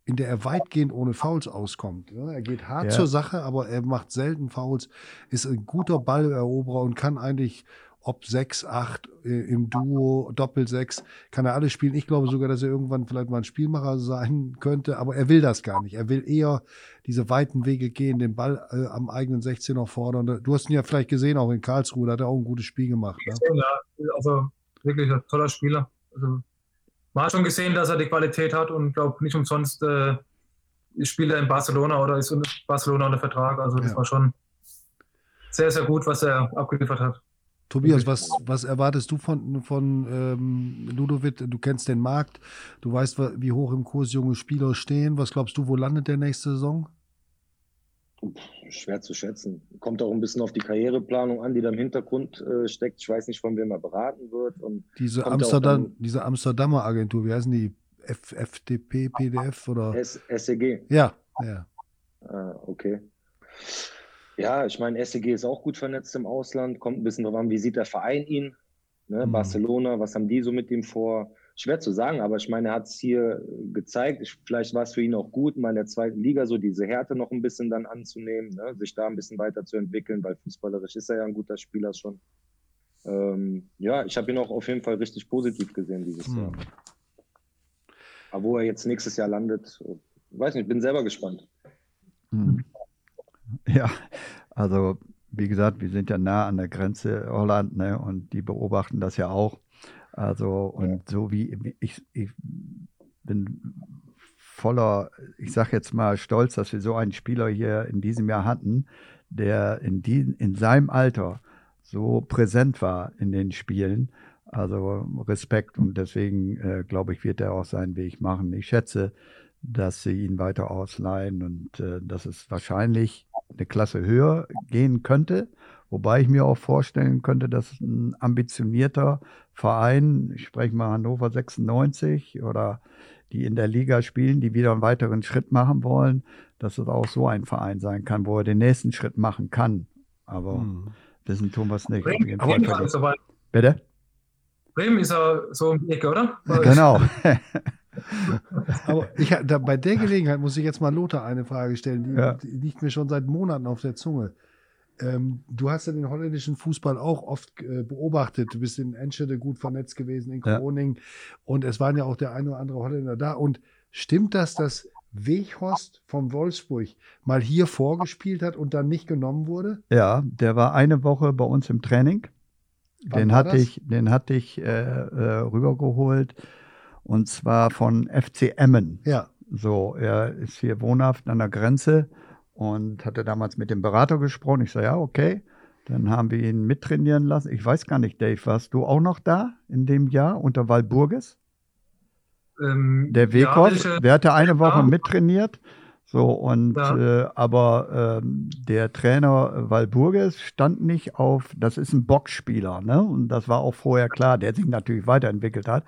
Speaker 3: in der er weitgehend ohne Fouls auskommt. Ja, er geht hart
Speaker 4: Ja.
Speaker 3: zur Sache, aber er macht selten Fouls, ist ein guter Balleroberer und kann eigentlich ob 6, 8 äh, im Duo, Doppel 6, kann er alles spielen. Ich glaube sogar, dass er irgendwann vielleicht mal ein Spielmacher sein könnte, aber er will das gar nicht. Er will eher diese weiten Wege gehen, den Ball äh, am eigenen 16er fordern. Du hast ihn ja vielleicht gesehen, auch in Karlsruhe, da hat er auch ein gutes Spiel gemacht. Ne?
Speaker 1: Ja, also wirklich ein toller Spieler. Also, man hat schon gesehen, dass er die Qualität hat und glaube nicht umsonst äh, spielt er in Barcelona oder ist in Barcelona unter Vertrag. Also das
Speaker 3: Ja.
Speaker 1: war schon sehr, sehr gut, was er abgeliefert hat.
Speaker 3: Tobias, was, was erwartest du von, von ähm, Ludovic? Du kennst den Markt, du weißt, wie hoch im Kurs junge Spieler stehen. Was glaubst du, wo landet der nächste Saison?
Speaker 5: Schwer zu schätzen. Kommt auch ein bisschen auf die Karriereplanung an, die da im Hintergrund äh, steckt. Ich weiß nicht, von wem er beraten wird. Und
Speaker 3: Diese, Amsterdam,
Speaker 5: dann-
Speaker 3: diese Amsterdamer Agentur, wie heißen die? F, FDP, PDF oder?
Speaker 5: S SEG.
Speaker 3: Ja, ja.
Speaker 5: Ah, okay. Ja, ich meine, SEG ist auch gut vernetzt im Ausland. Kommt ein bisschen drauf an, wie sieht der Verein ihn? Ne?
Speaker 3: Mhm.
Speaker 5: Barcelona, was haben die so mit ihm vor? Schwer zu sagen, aber ich meine, er hat es hier gezeigt. Ich, vielleicht war es für ihn auch gut, mal in der zweiten Liga so diese Härte noch ein bisschen dann anzunehmen, ne? sich da ein bisschen weiterzuentwickeln, weil fußballerisch ist er ja ein guter Spieler schon. Ähm, ja, ich habe ihn auch auf jeden Fall richtig positiv gesehen dieses
Speaker 3: Hm.
Speaker 5: Jahr. Aber wo er jetzt nächstes Jahr landet, weiß nicht, bin selber gespannt.
Speaker 4: Mhm. Ja, also wie gesagt, wir sind ja nah an der Grenze Holland, ne, und die beobachten das ja auch. Also, und so wie ich, ich bin voller, ich sag jetzt mal, stolz, dass wir so einen Spieler hier in diesem Jahr hatten, der in, die, in seinem Alter so präsent war in den Spielen. Also Respekt und deswegen äh, glaube ich, wird er auch seinen Weg machen. Ich schätze, dass sie ihn weiter ausleihen und äh, dass es wahrscheinlich eine Klasse höher gehen könnte. Wobei ich mir auch vorstellen könnte, dass ein ambitionierter Verein, ich spreche mal Hannover 96 oder die in der Liga spielen, die wieder einen weiteren Schritt machen wollen, dass es auch so ein Verein sein kann, wo er den nächsten Schritt machen kann. Aber
Speaker 3: Hm.
Speaker 4: wissen tun wir es nicht. Auf
Speaker 1: Bremen,
Speaker 4: jeden
Speaker 1: Bremen,
Speaker 4: Fall. Bitte?
Speaker 1: Bremen ist er so um die Ecke, oder? [laughs]
Speaker 4: Genau. [laughs] [laughs]
Speaker 3: Aber ich, da, bei der Gelegenheit muss ich jetzt mal Lothar eine Frage stellen, die,
Speaker 4: Ja.
Speaker 3: die liegt mir schon seit Monaten auf der Zunge. Ähm, du hast ja den holländischen Fußball auch oft äh, beobachtet. Du bist in Enschede gut vernetzt gewesen, in
Speaker 4: Ja.
Speaker 3: Groningen. Und es waren ja auch der eine oder andere Holländer da. Und stimmt das, dass Weghorst von Wolfsburg mal hier vorgespielt hat und dann nicht genommen wurde?
Speaker 4: Ja, der war eine Woche bei uns im Training.
Speaker 3: Wann
Speaker 4: Den hatte
Speaker 3: das?
Speaker 4: ich, den hatte ich äh, äh, rübergeholt und zwar von FC Emmen.
Speaker 3: Ja.
Speaker 4: So, er ist hier wohnhaft an der Grenze und hatte damals mit dem Berater gesprochen. Ich sage, ja, okay. Dann haben wir ihn mittrainieren lassen. Ich weiß gar nicht, Dave, warst du auch noch da in dem Jahr unter Walburgis?
Speaker 1: Ähm,
Speaker 4: Der Weghorst,
Speaker 1: Ja,
Speaker 4: der hatte eine Woche
Speaker 1: Ja.
Speaker 4: mittrainiert. So, und
Speaker 1: Ja.
Speaker 4: äh, aber ähm, der Trainer Walburgis stand nicht auf, das ist ein Boxspieler, ne? Und das war auch vorher klar, der sich natürlich weiterentwickelt hat.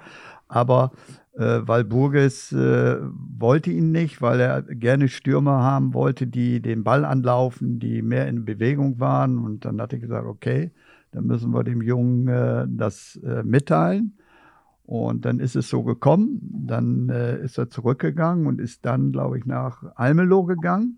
Speaker 4: Aber äh, Walburgis äh, wollte ihn nicht, weil er gerne Stürmer haben wollte, die den Ball anlaufen, die mehr in Bewegung waren. Und dann hatte ich gesagt, okay, dann müssen wir dem Jungen äh, das äh, mitteilen. Und dann ist es so gekommen. Dann äh, ist er zurückgegangen und ist dann, glaube ich, nach Almelo gegangen.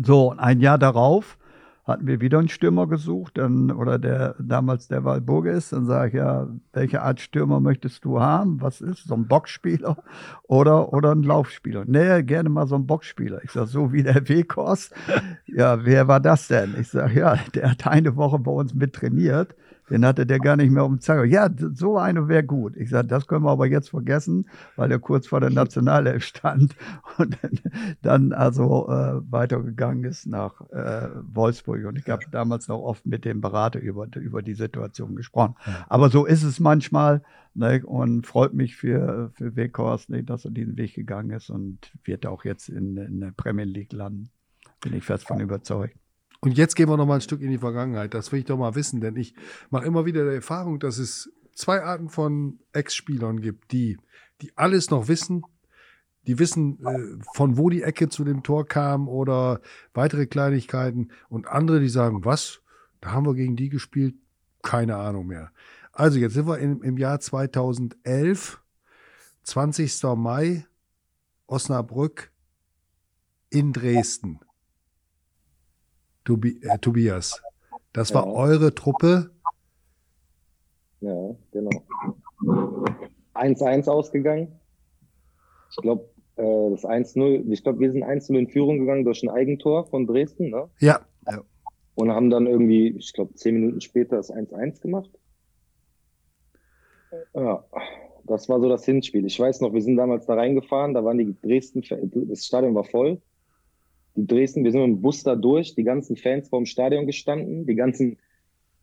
Speaker 4: So, ein Jahr darauf hatten wir wieder einen Stürmer gesucht, dann, oder der damals der Walburg ist. Dann sage ich, ja, welche Art Stürmer möchtest du haben? Was ist? So ein Boxspieler oder, oder ein Laufspieler? Nee, gerne mal so ein Boxspieler. Ich sage, so wie der Weghorst. Ja, wer war das denn? Ich sage, ja, der hat eine Woche bei uns mit trainiert. Den hatte der gar nicht mehr um Zeiger. Ja, so eine wäre gut. Ich sage, das können wir aber jetzt vergessen, weil er kurz vor der Nationalelf [laughs] stand und dann, dann also äh, weitergegangen ist nach äh, Wolfsburg. Und ich habe damals noch oft mit dem Berater über, über die Situation gesprochen. Aber so ist es manchmal ne, und freut mich für, für Weghorst, ne, dass er diesen Weg gegangen ist und wird auch jetzt in, in der Premier League landen. Bin ich fest von überzeugt.
Speaker 3: Und jetzt gehen wir noch mal ein Stück in die Vergangenheit. Das will ich doch mal wissen, denn ich mache immer wieder die Erfahrung, dass es zwei Arten von Ex-Spielern gibt, die, die alles noch wissen, die wissen, äh, von wo die Ecke zu dem Tor kam oder weitere Kleinigkeiten und andere, die sagen, was, da haben wir gegen die gespielt, keine Ahnung mehr. Also jetzt sind wir im, im Jahr 2011, 20. Mai, Osnabrück in Dresden. Tobi äh, Tobias, das war
Speaker 5: Ja.
Speaker 3: eure Truppe.
Speaker 5: Ja, genau. 1-1 ausgegangen. Ich glaube, äh, das 1-0, ich glaube, wir sind 1-0 in Führung gegangen durch ein Eigentor von Dresden, ne?
Speaker 3: Ja,
Speaker 5: Und haben dann irgendwie, ich glaube, zehn Minuten später das 1-1 gemacht. Ja, das war so das Hinspiel. Ich weiß noch, wir sind damals da reingefahren, da waren die Dresden, das Stadion war voll. Die Dresden, wir sind mit dem Bus da durch, die ganzen Fans vorm Stadion gestanden, die ganzen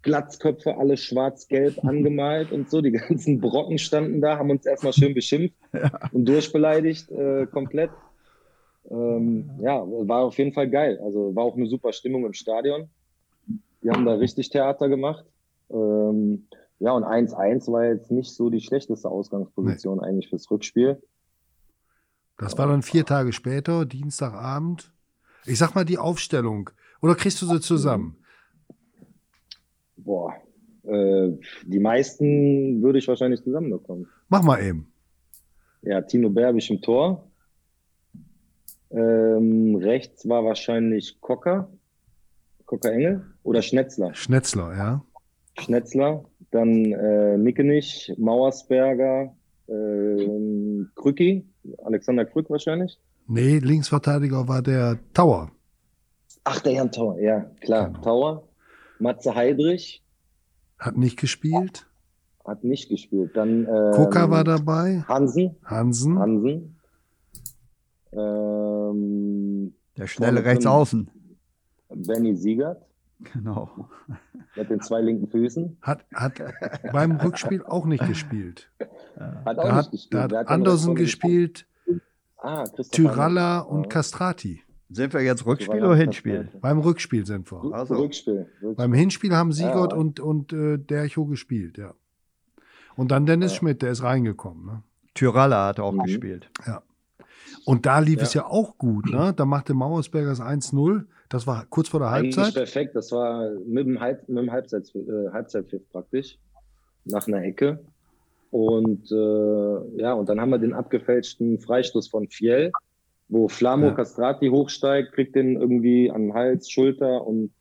Speaker 5: Glatzköpfe alle schwarz-gelb [laughs] angemalt und so, die ganzen Brocken standen da, haben uns erstmal schön beschimpft [laughs] und durchbeleidigt, äh, komplett. Ähm, ja, war auf jeden Fall geil. Also war auch eine super Stimmung im Stadion. Die haben da richtig Theater gemacht. Ähm, ja, und 1-1 war jetzt nicht so die schlechteste Ausgangsposition eigentlich fürs Rückspiel.
Speaker 3: das war dann vier Tage später, Dienstagabend. Ich sag mal die Aufstellung. Oder kriegst du sie zusammen?
Speaker 5: Boah, äh, die meisten würde ich wahrscheinlich zusammenbekommen.
Speaker 3: Mach mal eben.
Speaker 5: Ja, Tino Berbisch im Tor. Ähm, rechts war wahrscheinlich Cocker. Cocker Engel oder Schnetzler.
Speaker 3: Schnetzler, ja.
Speaker 5: Schnetzler. Dann äh, Mickenich, Mauersberger, ähm, Krücki, Alexander Krück wahrscheinlich.
Speaker 3: Nee, Linksverteidiger war der Tower.
Speaker 5: Ach, der Jan Tauer, ja, klar.
Speaker 3: Genau.
Speaker 5: Tauer. Matze Heidrich
Speaker 3: Hat nicht gespielt.
Speaker 5: hat nicht gespielt. Dann ähm,
Speaker 3: Koka war dabei.
Speaker 5: Hansen.
Speaker 3: Hansen.
Speaker 5: Hansen. Ähm,
Speaker 4: Der schnelle
Speaker 5: Vorne
Speaker 4: rechts
Speaker 5: drin.
Speaker 4: außen.
Speaker 5: Benny Siegert
Speaker 4: Genau.
Speaker 5: mit den zwei linken Füßen.
Speaker 3: Hat, hat beim Rückspiel auch nicht gespielt.
Speaker 5: Hat auch
Speaker 3: Da
Speaker 5: nicht
Speaker 3: hat,
Speaker 5: gespielt.
Speaker 3: da hat Andersen gespielt,
Speaker 5: Ah,
Speaker 3: Tyralla und
Speaker 5: Ja.
Speaker 3: Castrati.
Speaker 4: Sind wir jetzt Rückspiel
Speaker 5: Tyralla
Speaker 4: oder Hinspiel?
Speaker 3: Beim Rückspiel sind wir.
Speaker 4: Also.
Speaker 5: Rückspiel. Rückspiel.
Speaker 3: Beim Hinspiel haben Sigurd
Speaker 5: Ja.
Speaker 3: und, und äh, Dercho gespielt, ja. Und dann Dennis
Speaker 5: Ja.
Speaker 3: Schmidt, der ist reingekommen. Ne?
Speaker 4: Tyralla hat auch
Speaker 5: Mhm.
Speaker 4: gespielt.
Speaker 3: Und da lief
Speaker 5: Ja.
Speaker 3: es ja auch gut. Ne? Da machte Mauersberger das 1-0. Das war kurz vor der
Speaker 5: Eigentlich
Speaker 3: Halbzeit.
Speaker 5: perfekt. Das war mit dem, Halb, mit dem Halbzeit, äh, Halbzeitpfiff praktisch. Nach einer Ecke. Und äh, ja, und dann haben wir den abgefälschten Freistoß von Fiel, wo Flamo
Speaker 3: Ja.
Speaker 5: Castrati hochsteigt, kriegt den irgendwie an Hals, Schulter und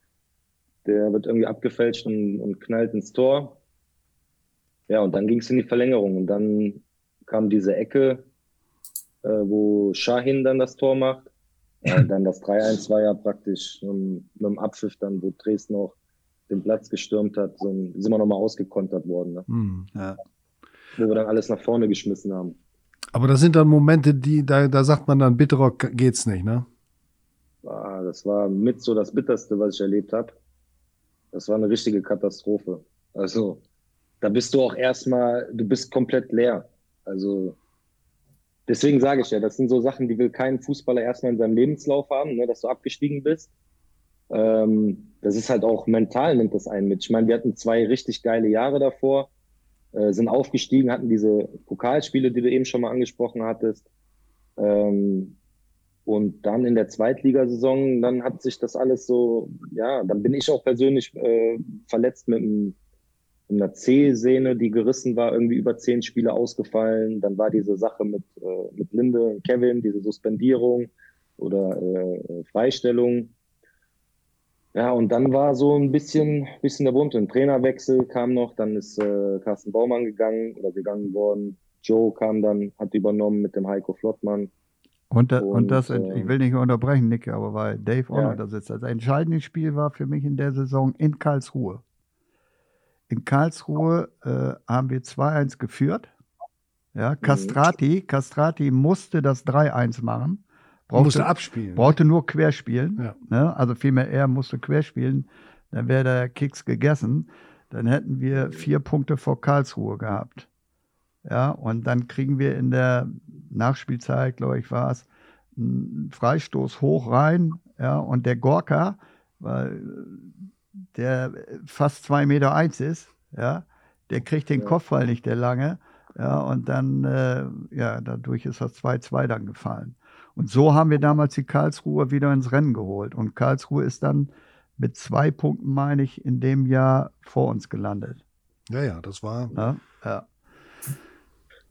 Speaker 5: der wird irgendwie abgefälscht und, und knallt ins Tor. Ja, und dann ging es in die Verlängerung. Und dann kam diese Ecke, äh, wo Shahin dann das Tor macht. Ja, dann das 3-1 war ja praktisch ähm, mit dem Abpfiff dann, wo Dresden auch den Platz gestürmt hat, so ein, sind wir nochmal ausgekontert worden, ne?
Speaker 3: Hm.
Speaker 4: Ja.
Speaker 5: Wo wir dann alles nach vorne geschmissen haben.
Speaker 3: Aber das sind dann Momente, die, da, da sagt man dann, bitterer geht's nicht, ne?
Speaker 5: Ah, das war mit so das Bitterste, was ich erlebt habe. Das war eine richtige Katastrophe. Also, da bist du auch erstmal, du bist komplett leer. Also, deswegen sage ich ja, das sind so Sachen, die will kein Fußballer erstmal in seinem Lebenslauf haben, ne, dass du abgestiegen bist. Ähm, das ist halt auch mental, nimmt das einen mit. Ich meine, wir hatten zwei richtig geile Jahre davor, äh, sind aufgestiegen, hatten diese Pokalspiele, die du eben schon mal angesprochen hattest. Ähm, und dann in der Zweitligasaison, dann hat sich das alles so, ja, dann bin ich auch persönlich äh, verletzt mit, einem, mit einer C-Sehne, die gerissen war, irgendwie über zehn Spiele ausgefallen. Dann war diese Sache mit, äh, mit Linde und Kevin, diese Suspendierung oder äh, Freistellung. Ja, und dann war so ein bisschen, bisschen der Bund. Ein Trainerwechsel kam noch, dann ist äh, Carsten Baumann gegangen oder gegangen worden. Joe kam dann, hat übernommen mit dem Heiko Flottmann.
Speaker 4: Und, da, und,
Speaker 5: Und,
Speaker 4: das,
Speaker 5: ähm,
Speaker 4: ich will nicht unterbrechen, Nick, aber weil Dave auch
Speaker 5: Ja.
Speaker 4: noch da sitzt. Das entscheidende Spiel war für mich in der Saison in Karlsruhe. In Karlsruhe äh, haben wir 2-1 geführt.
Speaker 5: Mhm.
Speaker 4: Ja, Castrati, Castrati musste das 3-1 machen.
Speaker 3: Man musste
Speaker 4: Brauchte,
Speaker 3: abspielen.
Speaker 4: brauchte nur querspielen.
Speaker 3: Ja.
Speaker 4: Ne? Also vielmehr er musste querspielen. Dann wäre der Kicks gegessen. Dann hätten wir vier Punkte vor Karlsruhe gehabt. Ja, und dann kriegen wir in der Nachspielzeit, glaube ich, war es, einen Freistoß hoch rein. Ja, und der Gorka, weil der fast zwei Meter eins ist, ja, der kriegt den
Speaker 5: Ja.
Speaker 4: Kopfball nicht, der lange. Ja, und dann, äh, ja, dadurch ist das 2-2 dann gefallen. Und so haben wir damals die Karlsruhe wieder ins Rennen geholt. Und Karlsruhe ist dann mit zwei Punkten, meine ich, in dem Jahr vor uns gelandet.
Speaker 3: Ja, ja, das war.
Speaker 4: Ja, ja.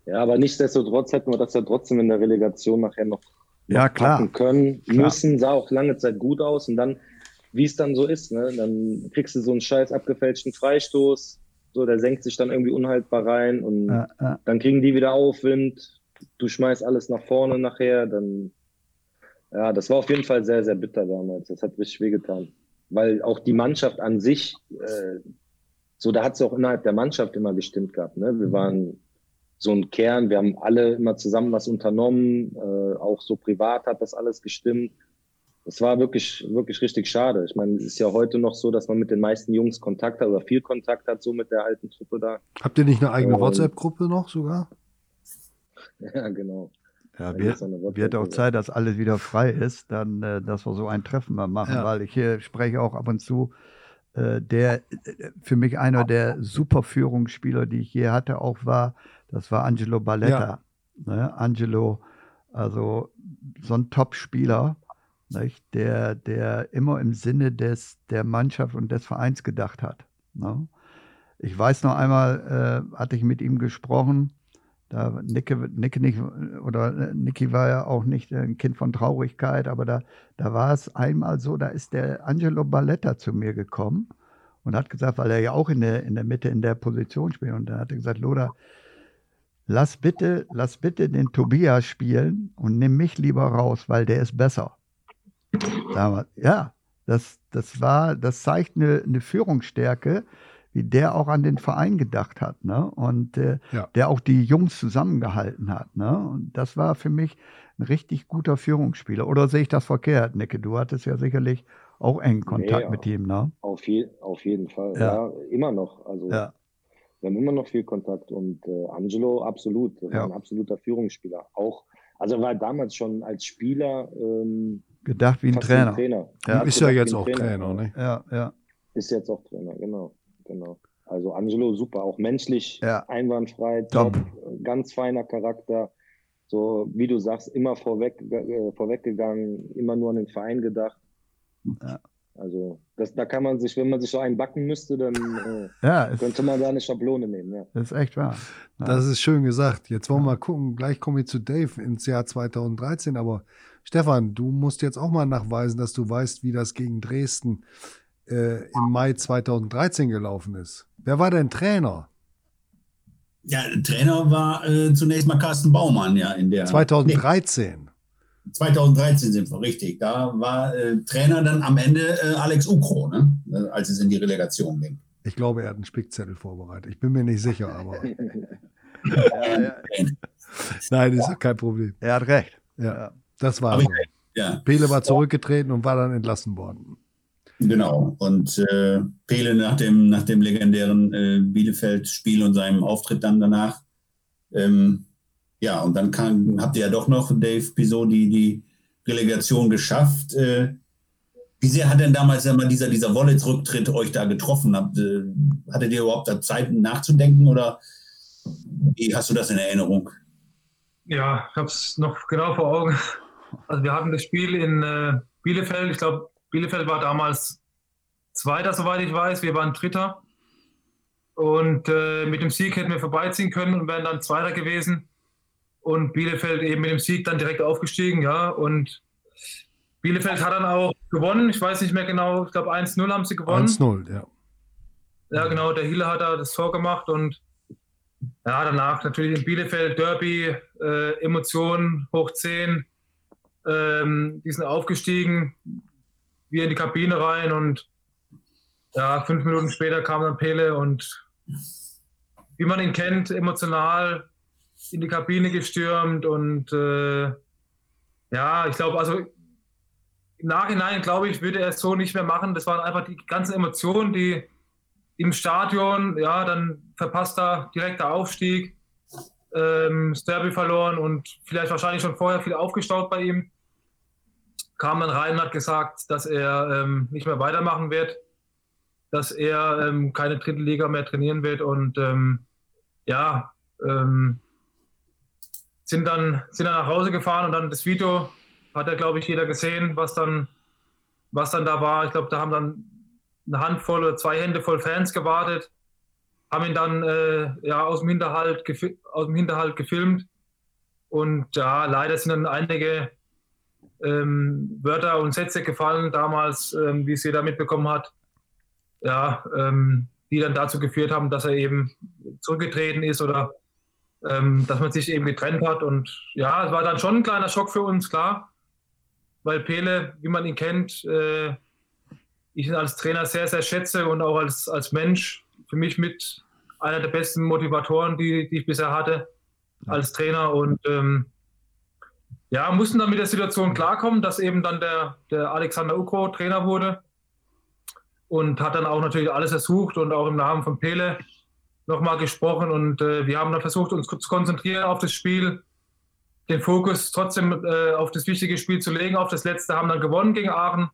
Speaker 5: Ja, aber nichtsdestotrotz hätten wir das ja trotzdem in der Relegation nachher noch, noch
Speaker 4: Ja, klar.
Speaker 5: packen können,
Speaker 4: Klar.
Speaker 5: müssen, sah auch lange Zeit gut aus und dann, wie es dann so ist, ne, dann kriegst du so einen scheiß abgefälschten Freistoß, so, der senkt sich dann irgendwie unhaltbar rein und
Speaker 4: Ja, ja.
Speaker 5: dann kriegen die wieder Aufwind, du schmeißt alles nach vorne nachher, dann, ja, das war auf jeden Fall sehr, sehr bitter damals, das hat richtig wehgetan, weil auch die Mannschaft an sich, äh, so, da hat es auch innerhalb der Mannschaft immer gestimmt gehabt, ne, wir waren so ein Kern, wir haben alle immer zusammen was unternommen, äh, auch so privat hat das alles gestimmt. Das war wirklich, wirklich richtig schade. Ich meine, es ist ja heute noch so, dass man mit den meisten Jungs Kontakt hat oder viel Kontakt hat, so mit der alten Truppe da.
Speaker 3: Habt ihr nicht eine eigene
Speaker 5: Ähm,
Speaker 3: WhatsApp-Gruppe noch sogar? [laughs]
Speaker 5: Ja, genau.
Speaker 4: Ja, wird, wird auch. Zeit, dass alles wieder frei ist, dann, äh, dass wir so ein Treffen mal machen,
Speaker 3: Ja.
Speaker 4: weil ich hier spreche auch ab und zu. Äh, der äh, für mich einer der super Führungsspieler, die ich je hatte, auch war, das war Angelo Balletta. Ne? Angelo, also so ein Top-Spieler? Der, der immer im Sinne des, der Mannschaft und des Vereins gedacht hat. Ne? Ich weiß noch einmal, äh, hatte ich mit ihm gesprochen, da Nicke, Nicke nicht, oder äh, Nicky war ja auch nicht ein Kind von Traurigkeit, aber da, da war es einmal so, da ist der Angelo Balletta zu mir gekommen und hat gesagt, weil er ja auch in der, in der Mitte in der Position spielt, und da hat er gesagt, Loda, lass bitte, lass bitte den Tobias spielen und nimm mich lieber raus, weil der ist besser. Damals, ja, das, das war, das zeigt eine, eine Führungsstärke, wie der auch an den Verein gedacht hat, ne? Und äh,
Speaker 3: Ja.
Speaker 4: der auch die Jungs zusammengehalten hat, ne? Und das war für mich ein richtig guter Führungsspieler. Oder sehe ich das verkehrt, Nicke? Du hattest ja sicherlich auch engen Kontakt
Speaker 5: ja.
Speaker 4: mit ihm, ne?
Speaker 5: Auf, je, auf jeden Fall.
Speaker 4: Ja.
Speaker 5: Ja. immer noch. Also
Speaker 4: Ja,
Speaker 5: wir haben immer noch viel Kontakt und äh, Angelo absolut,
Speaker 4: Ja.
Speaker 5: ein absoluter Führungsspieler. Auch, also er war damals schon als Spieler ähm,
Speaker 4: gedacht wie ein Trainer.
Speaker 5: Ein Trainer.
Speaker 4: Ja.
Speaker 5: Er
Speaker 3: Ist ja jetzt auch Trainer, ne?
Speaker 4: Ja, ja,
Speaker 5: Ist jetzt auch Trainer, genau. Genau. Also Angelo super, auch menschlich
Speaker 4: Ja.
Speaker 5: einwandfrei,
Speaker 4: Top.
Speaker 5: top, ganz feiner Charakter. So wie du sagst, immer vorweg, äh, vorweggegangen, immer nur an den Verein gedacht.
Speaker 4: Ja.
Speaker 5: Also das, da kann man sich, wenn man sich so einen backen müsste, dann äh, [laughs]
Speaker 4: ja, ist,
Speaker 5: könnte man da eine Schablone nehmen. Ja.
Speaker 4: ist echt wahr. Ja.
Speaker 3: Das ist schön gesagt. Jetzt wollen wir mal gucken. Gleich komme ich zu Dave ins Jahr 2013. Aber Stefan, du musst jetzt auch mal nachweisen, dass du weißt, wie das gegen Dresden äh, im Mai 2013 gelaufen ist. Wer war denn Trainer?
Speaker 6: Ja, Trainer war äh, zunächst mal Carsten Baumann, ja, in der.
Speaker 3: 2013.
Speaker 6: Nee, 2013 sind wir, richtig. Da war äh, Trainer dann am Ende äh, Alex Ukro, ne? Äh, als es in die Relegation ging.
Speaker 3: Ich glaube, er hat einen Spickzettel vorbereitet. Ich bin mir nicht sicher, aber [laughs]
Speaker 4: Ja, ja, [laughs]
Speaker 3: nein, ist ja kein Problem.
Speaker 4: er hat recht.
Speaker 3: Ja,
Speaker 4: Ja.
Speaker 3: das war
Speaker 6: Aber
Speaker 3: so.
Speaker 6: Ja,
Speaker 3: Pele war zurückgetreten und war dann entlassen worden.
Speaker 6: Genau. Und äh, Pele nach dem, nach dem legendären äh, Bielefeld-Spiel und seinem Auftritt dann danach. Ähm, ja, und dann kam, habt ihr ja doch noch, Dave Piso, die, die Relegation geschafft. Äh, wie sehr hat denn damals einmal dieser, dieser Wallets-Rücktritt euch da getroffen? Habt, äh, hattet ihr überhaupt da Zeit nachzudenken oder wie hast du das in Erinnerung?
Speaker 1: Ja, ich habe es noch genau vor Augen. Also wir hatten das Spiel in äh, Bielefeld. Ich glaube, Bielefeld war damals Zweiter, soweit ich weiß. Wir waren Dritter. Und äh, mit dem Sieg hätten wir vorbeiziehen können und wären dann Zweiter gewesen. Und Bielefeld eben mit dem Sieg dann direkt aufgestiegen, ja. Und Bielefeld hat dann auch gewonnen. Ich weiß nicht mehr genau. Ich glaube 1-0 haben sie gewonnen.
Speaker 3: 1-0, ja.
Speaker 1: Ja, genau, der Hille hat da das Tor gemacht und ja, danach natürlich in Bielefeld Derby, äh, Emotionen hoch 10. Ähm, die sind aufgestiegen, wir in die Kabine rein und ja, fünf Minuten später kam dann Pele und wie man ihn kennt, emotional in die Kabine gestürmt und äh, ja, ich glaube, also im Nachhinein, glaube ich, würde er es so nicht mehr machen. Das waren einfach die ganzen Emotionen, die im Stadion, ja, dann verpasst er direkt der Aufstieg, ähm, Derby verloren und vielleicht wahrscheinlich schon vorher viel aufgestaut bei ihm. Kam dann rein und hat gesagt, dass er ähm, nicht mehr weitermachen wird, dass er ähm, keine dritte Liga mehr trainieren wird und ähm, ja, ähm, sind, dann, sind dann nach Hause gefahren und dann das Video hat ja, glaube ich, jeder gesehen, was dann, was dann da war. Ich glaube, da haben dann eine Handvoll oder zwei Hände voll Fans gewartet. haben ihn dann äh, ja, aus, dem Hinterhalt aus dem Hinterhalt gefilmt. Und ja, leider sind dann einige ähm, Wörter und Sätze gefallen damals, ähm, wie es jeder mitbekommen hat. Ja, ähm, die dann dazu geführt haben, dass er eben zurückgetreten ist oder ähm, dass man sich eben getrennt hat. Und ja, es war dann schon ein kleiner Schock für uns, klar, weil Pele, wie man ihn kennt, äh, ich ihn als Trainer sehr, sehr schätze und auch als, als Mensch für mich mit einer der besten Motivatoren, die, die ich bisher hatte als Trainer. Und ähm, ja, mussten dann mit der Situation klarkommen, dass eben dann der, der Alexander Ukro Trainer wurde und hat dann auch natürlich alles versucht und auch im Namen von Pele nochmal gesprochen. Und äh, wir haben dann versucht, uns zu konzentrieren auf das Spiel, den Fokus trotzdem äh, auf das wichtige Spiel zu legen, auf das letzte, haben dann gewonnen gegen Aachen,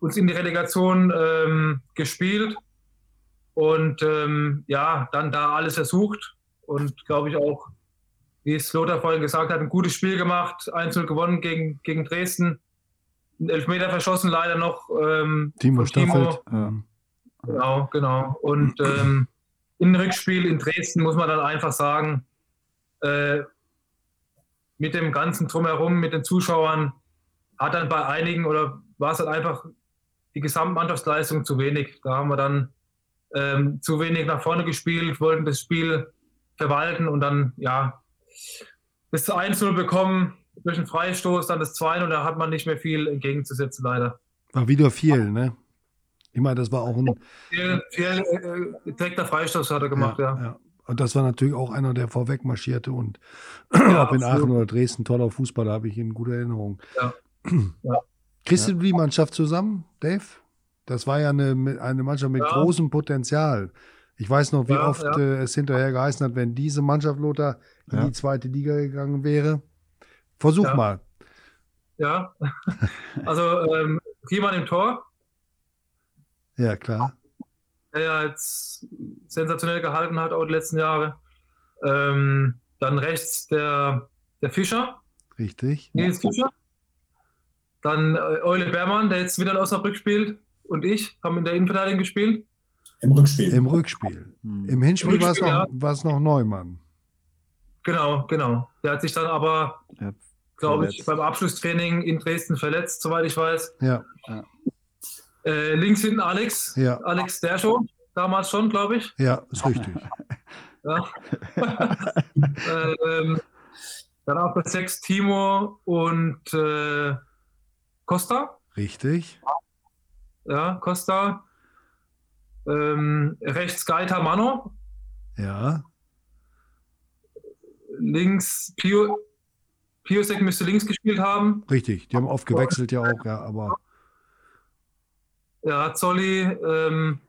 Speaker 1: uns in die Relegation ähm, gespielt und ähm, ja, dann da alles versucht und glaube ich auch, wie es Lothar vorhin gesagt hat, ein gutes Spiel gemacht, einzeln gewonnen gegen, gegen Dresden einen Elfmeter verschossen, leider noch. Ähm,
Speaker 3: Timo Staffelt.
Speaker 1: Ja. Genau, genau. Und ähm, im Rückspiel in Dresden muss man dann einfach sagen, äh, mit dem ganzen Drumherum, mit den Zuschauern, hat dann bei einigen oder war es halt einfach die Gesamtmannschaftsleistung zu wenig. Da haben wir dann ähm, zu wenig nach vorne gespielt, wollten das Spiel verwalten und dann, ja, bis zu 1-0 bekommen, durch einen Freistoß, dann das 2 und da hat man nicht mehr viel entgegenzusetzen, leider.
Speaker 3: War wieder viel, ne? Ich meine, das war auch ein.
Speaker 1: Viel, viel äh, direkter Freistoß hat er gemacht, ja, ja.
Speaker 3: ja. Und das war natürlich auch einer, der vorweg marschierte und ja, [clears throat] ob in Aachen oder Dresden toller Fußballer, habe ich in guter Erinnerung. Ja. ja. Kriegst du die Mannschaft zusammen, Dave? Das war ja eine, eine Mannschaft mit großem Potenzial. Ich weiß noch, wie oft äh, es hinterher geheißen hat, wenn diese Mannschaft Lothar in die zweite Liga gegangen wäre, Versuch
Speaker 1: ja.
Speaker 3: mal.
Speaker 1: Ja, [laughs] also ähm, Riemann im Tor.
Speaker 3: Ja, klar.
Speaker 1: Der ja jetzt sensationell gehalten hat, auch die letzten Jahre. Ähm, dann rechts der, der Fischer.
Speaker 3: Richtig.
Speaker 1: Nils Fischer. Dann äh, Eule Bermann, der jetzt wieder in Osnabrück spielt. Und ich haben in der Innenverteidigung gespielt.
Speaker 6: Im Rückspiel.
Speaker 3: Im Rückspiel. Hm. Im Hinspiel, war, es noch, ja. noch Neumann.
Speaker 1: Genau, genau. Der hat sich dann aber ja, glaube ich, beim Abschlusstraining in Dresden verletzt, soweit ich weiß.
Speaker 3: Ja. ja.
Speaker 1: Äh, links hinten Alex.
Speaker 3: Ja.
Speaker 1: Alex der schon, damals schon, glaube ich.
Speaker 3: Ja, ist richtig. [laughs]
Speaker 1: ja. [laughs] ähm, dann auf der 6 Timo und äh, Costa.
Speaker 3: Richtig.
Speaker 1: Ja, Costa. Ähm, rechts Gaita Mano.
Speaker 3: Ja.
Speaker 1: Links Pio, Piosek müsste links gespielt haben.
Speaker 3: Richtig, die haben oft gewechselt ja auch, ja, aber.
Speaker 1: Ja, Zolli, ähm,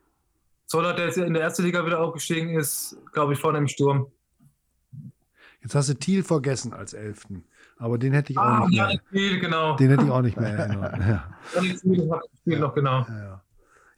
Speaker 1: Zoller, der jetzt in der ersten Liga wieder aufgestiegen ist, glaube ich, vorne im Sturm.
Speaker 3: Jetzt hast du Thiel vergessen als Elften, aber den hätte ich auch ah, nicht
Speaker 1: mehr. Thiel, genau.
Speaker 3: Den hätte ich auch nicht mehr erinnert. [laughs] Ja.
Speaker 1: Thiel hat gespielt noch, genau.
Speaker 3: Ja,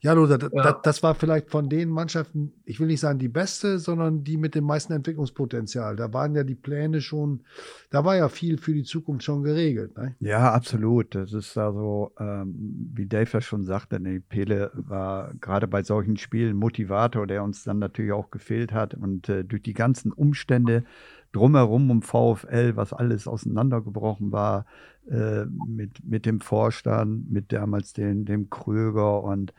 Speaker 3: ja. Ja, Lothar, ja. Das, das, war vielleicht von den Mannschaften, ich will nicht sagen die beste, sondern die mit dem meisten Entwicklungspotenzial. Da waren ja die Pläne schon, da war ja viel für die Zukunft schon geregelt. Ne?
Speaker 4: Ja, absolut. Das ist also, ähm, wie Dave ja schon sagte, ne, Pele war gerade bei solchen Spielen Motivator, der uns dann natürlich auch gefehlt hat. Und äh, durch die ganzen Umstände drumherum um VfL, was alles auseinandergebrochen war, äh, mit, mit dem Vorstand, mit damals den, dem Kröger und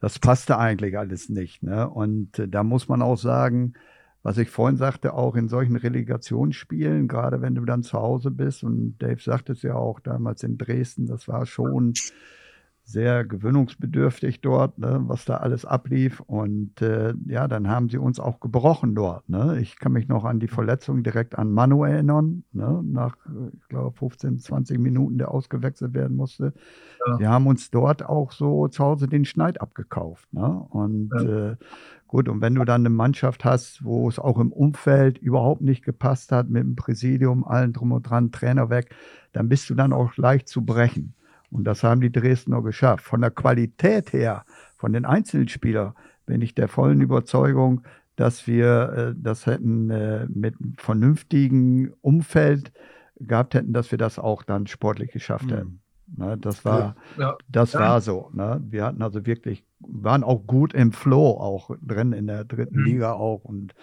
Speaker 4: das passte eigentlich alles nicht. Ne? Und äh, da muss man auch sagen, was ich vorhin sagte, auch in solchen Relegationsspielen, gerade wenn du dann zu Hause bist, und Dave sagte es ja auch damals in Dresden, das war schon sehr gewöhnungsbedürftig dort, ne, was da alles ablief. Und äh, ja, dann haben sie uns auch gebrochen dort. Ne? Ich kann mich noch an die Verletzung direkt an Manu erinnern, ne? nach, ich glaube, 15, 20 Minuten, der ausgewechselt werden musste. Ja. Sie haben uns dort auch so zu Hause den Schneid abgekauft. Ne? Und ja. äh, gut, und wenn du dann eine Mannschaft hast, wo es auch im Umfeld überhaupt nicht gepasst hat, mit dem Präsidium, allen drum und dran, Trainer weg, dann bist du dann auch leicht zu brechen. Und das haben die Dresdner geschafft. Von der Qualität her, von den Einzelspielern, bin ich der vollen Überzeugung, dass wir äh, das hätten äh, mit einem vernünftigen Umfeld gehabt hätten, dass wir das auch dann sportlich geschafft hätten. Ne? Das war, ja. das ja. war so. Ne? Wir hatten also wirklich, waren auch gut im Flow auch drin in der dritten mhm. Liga auch und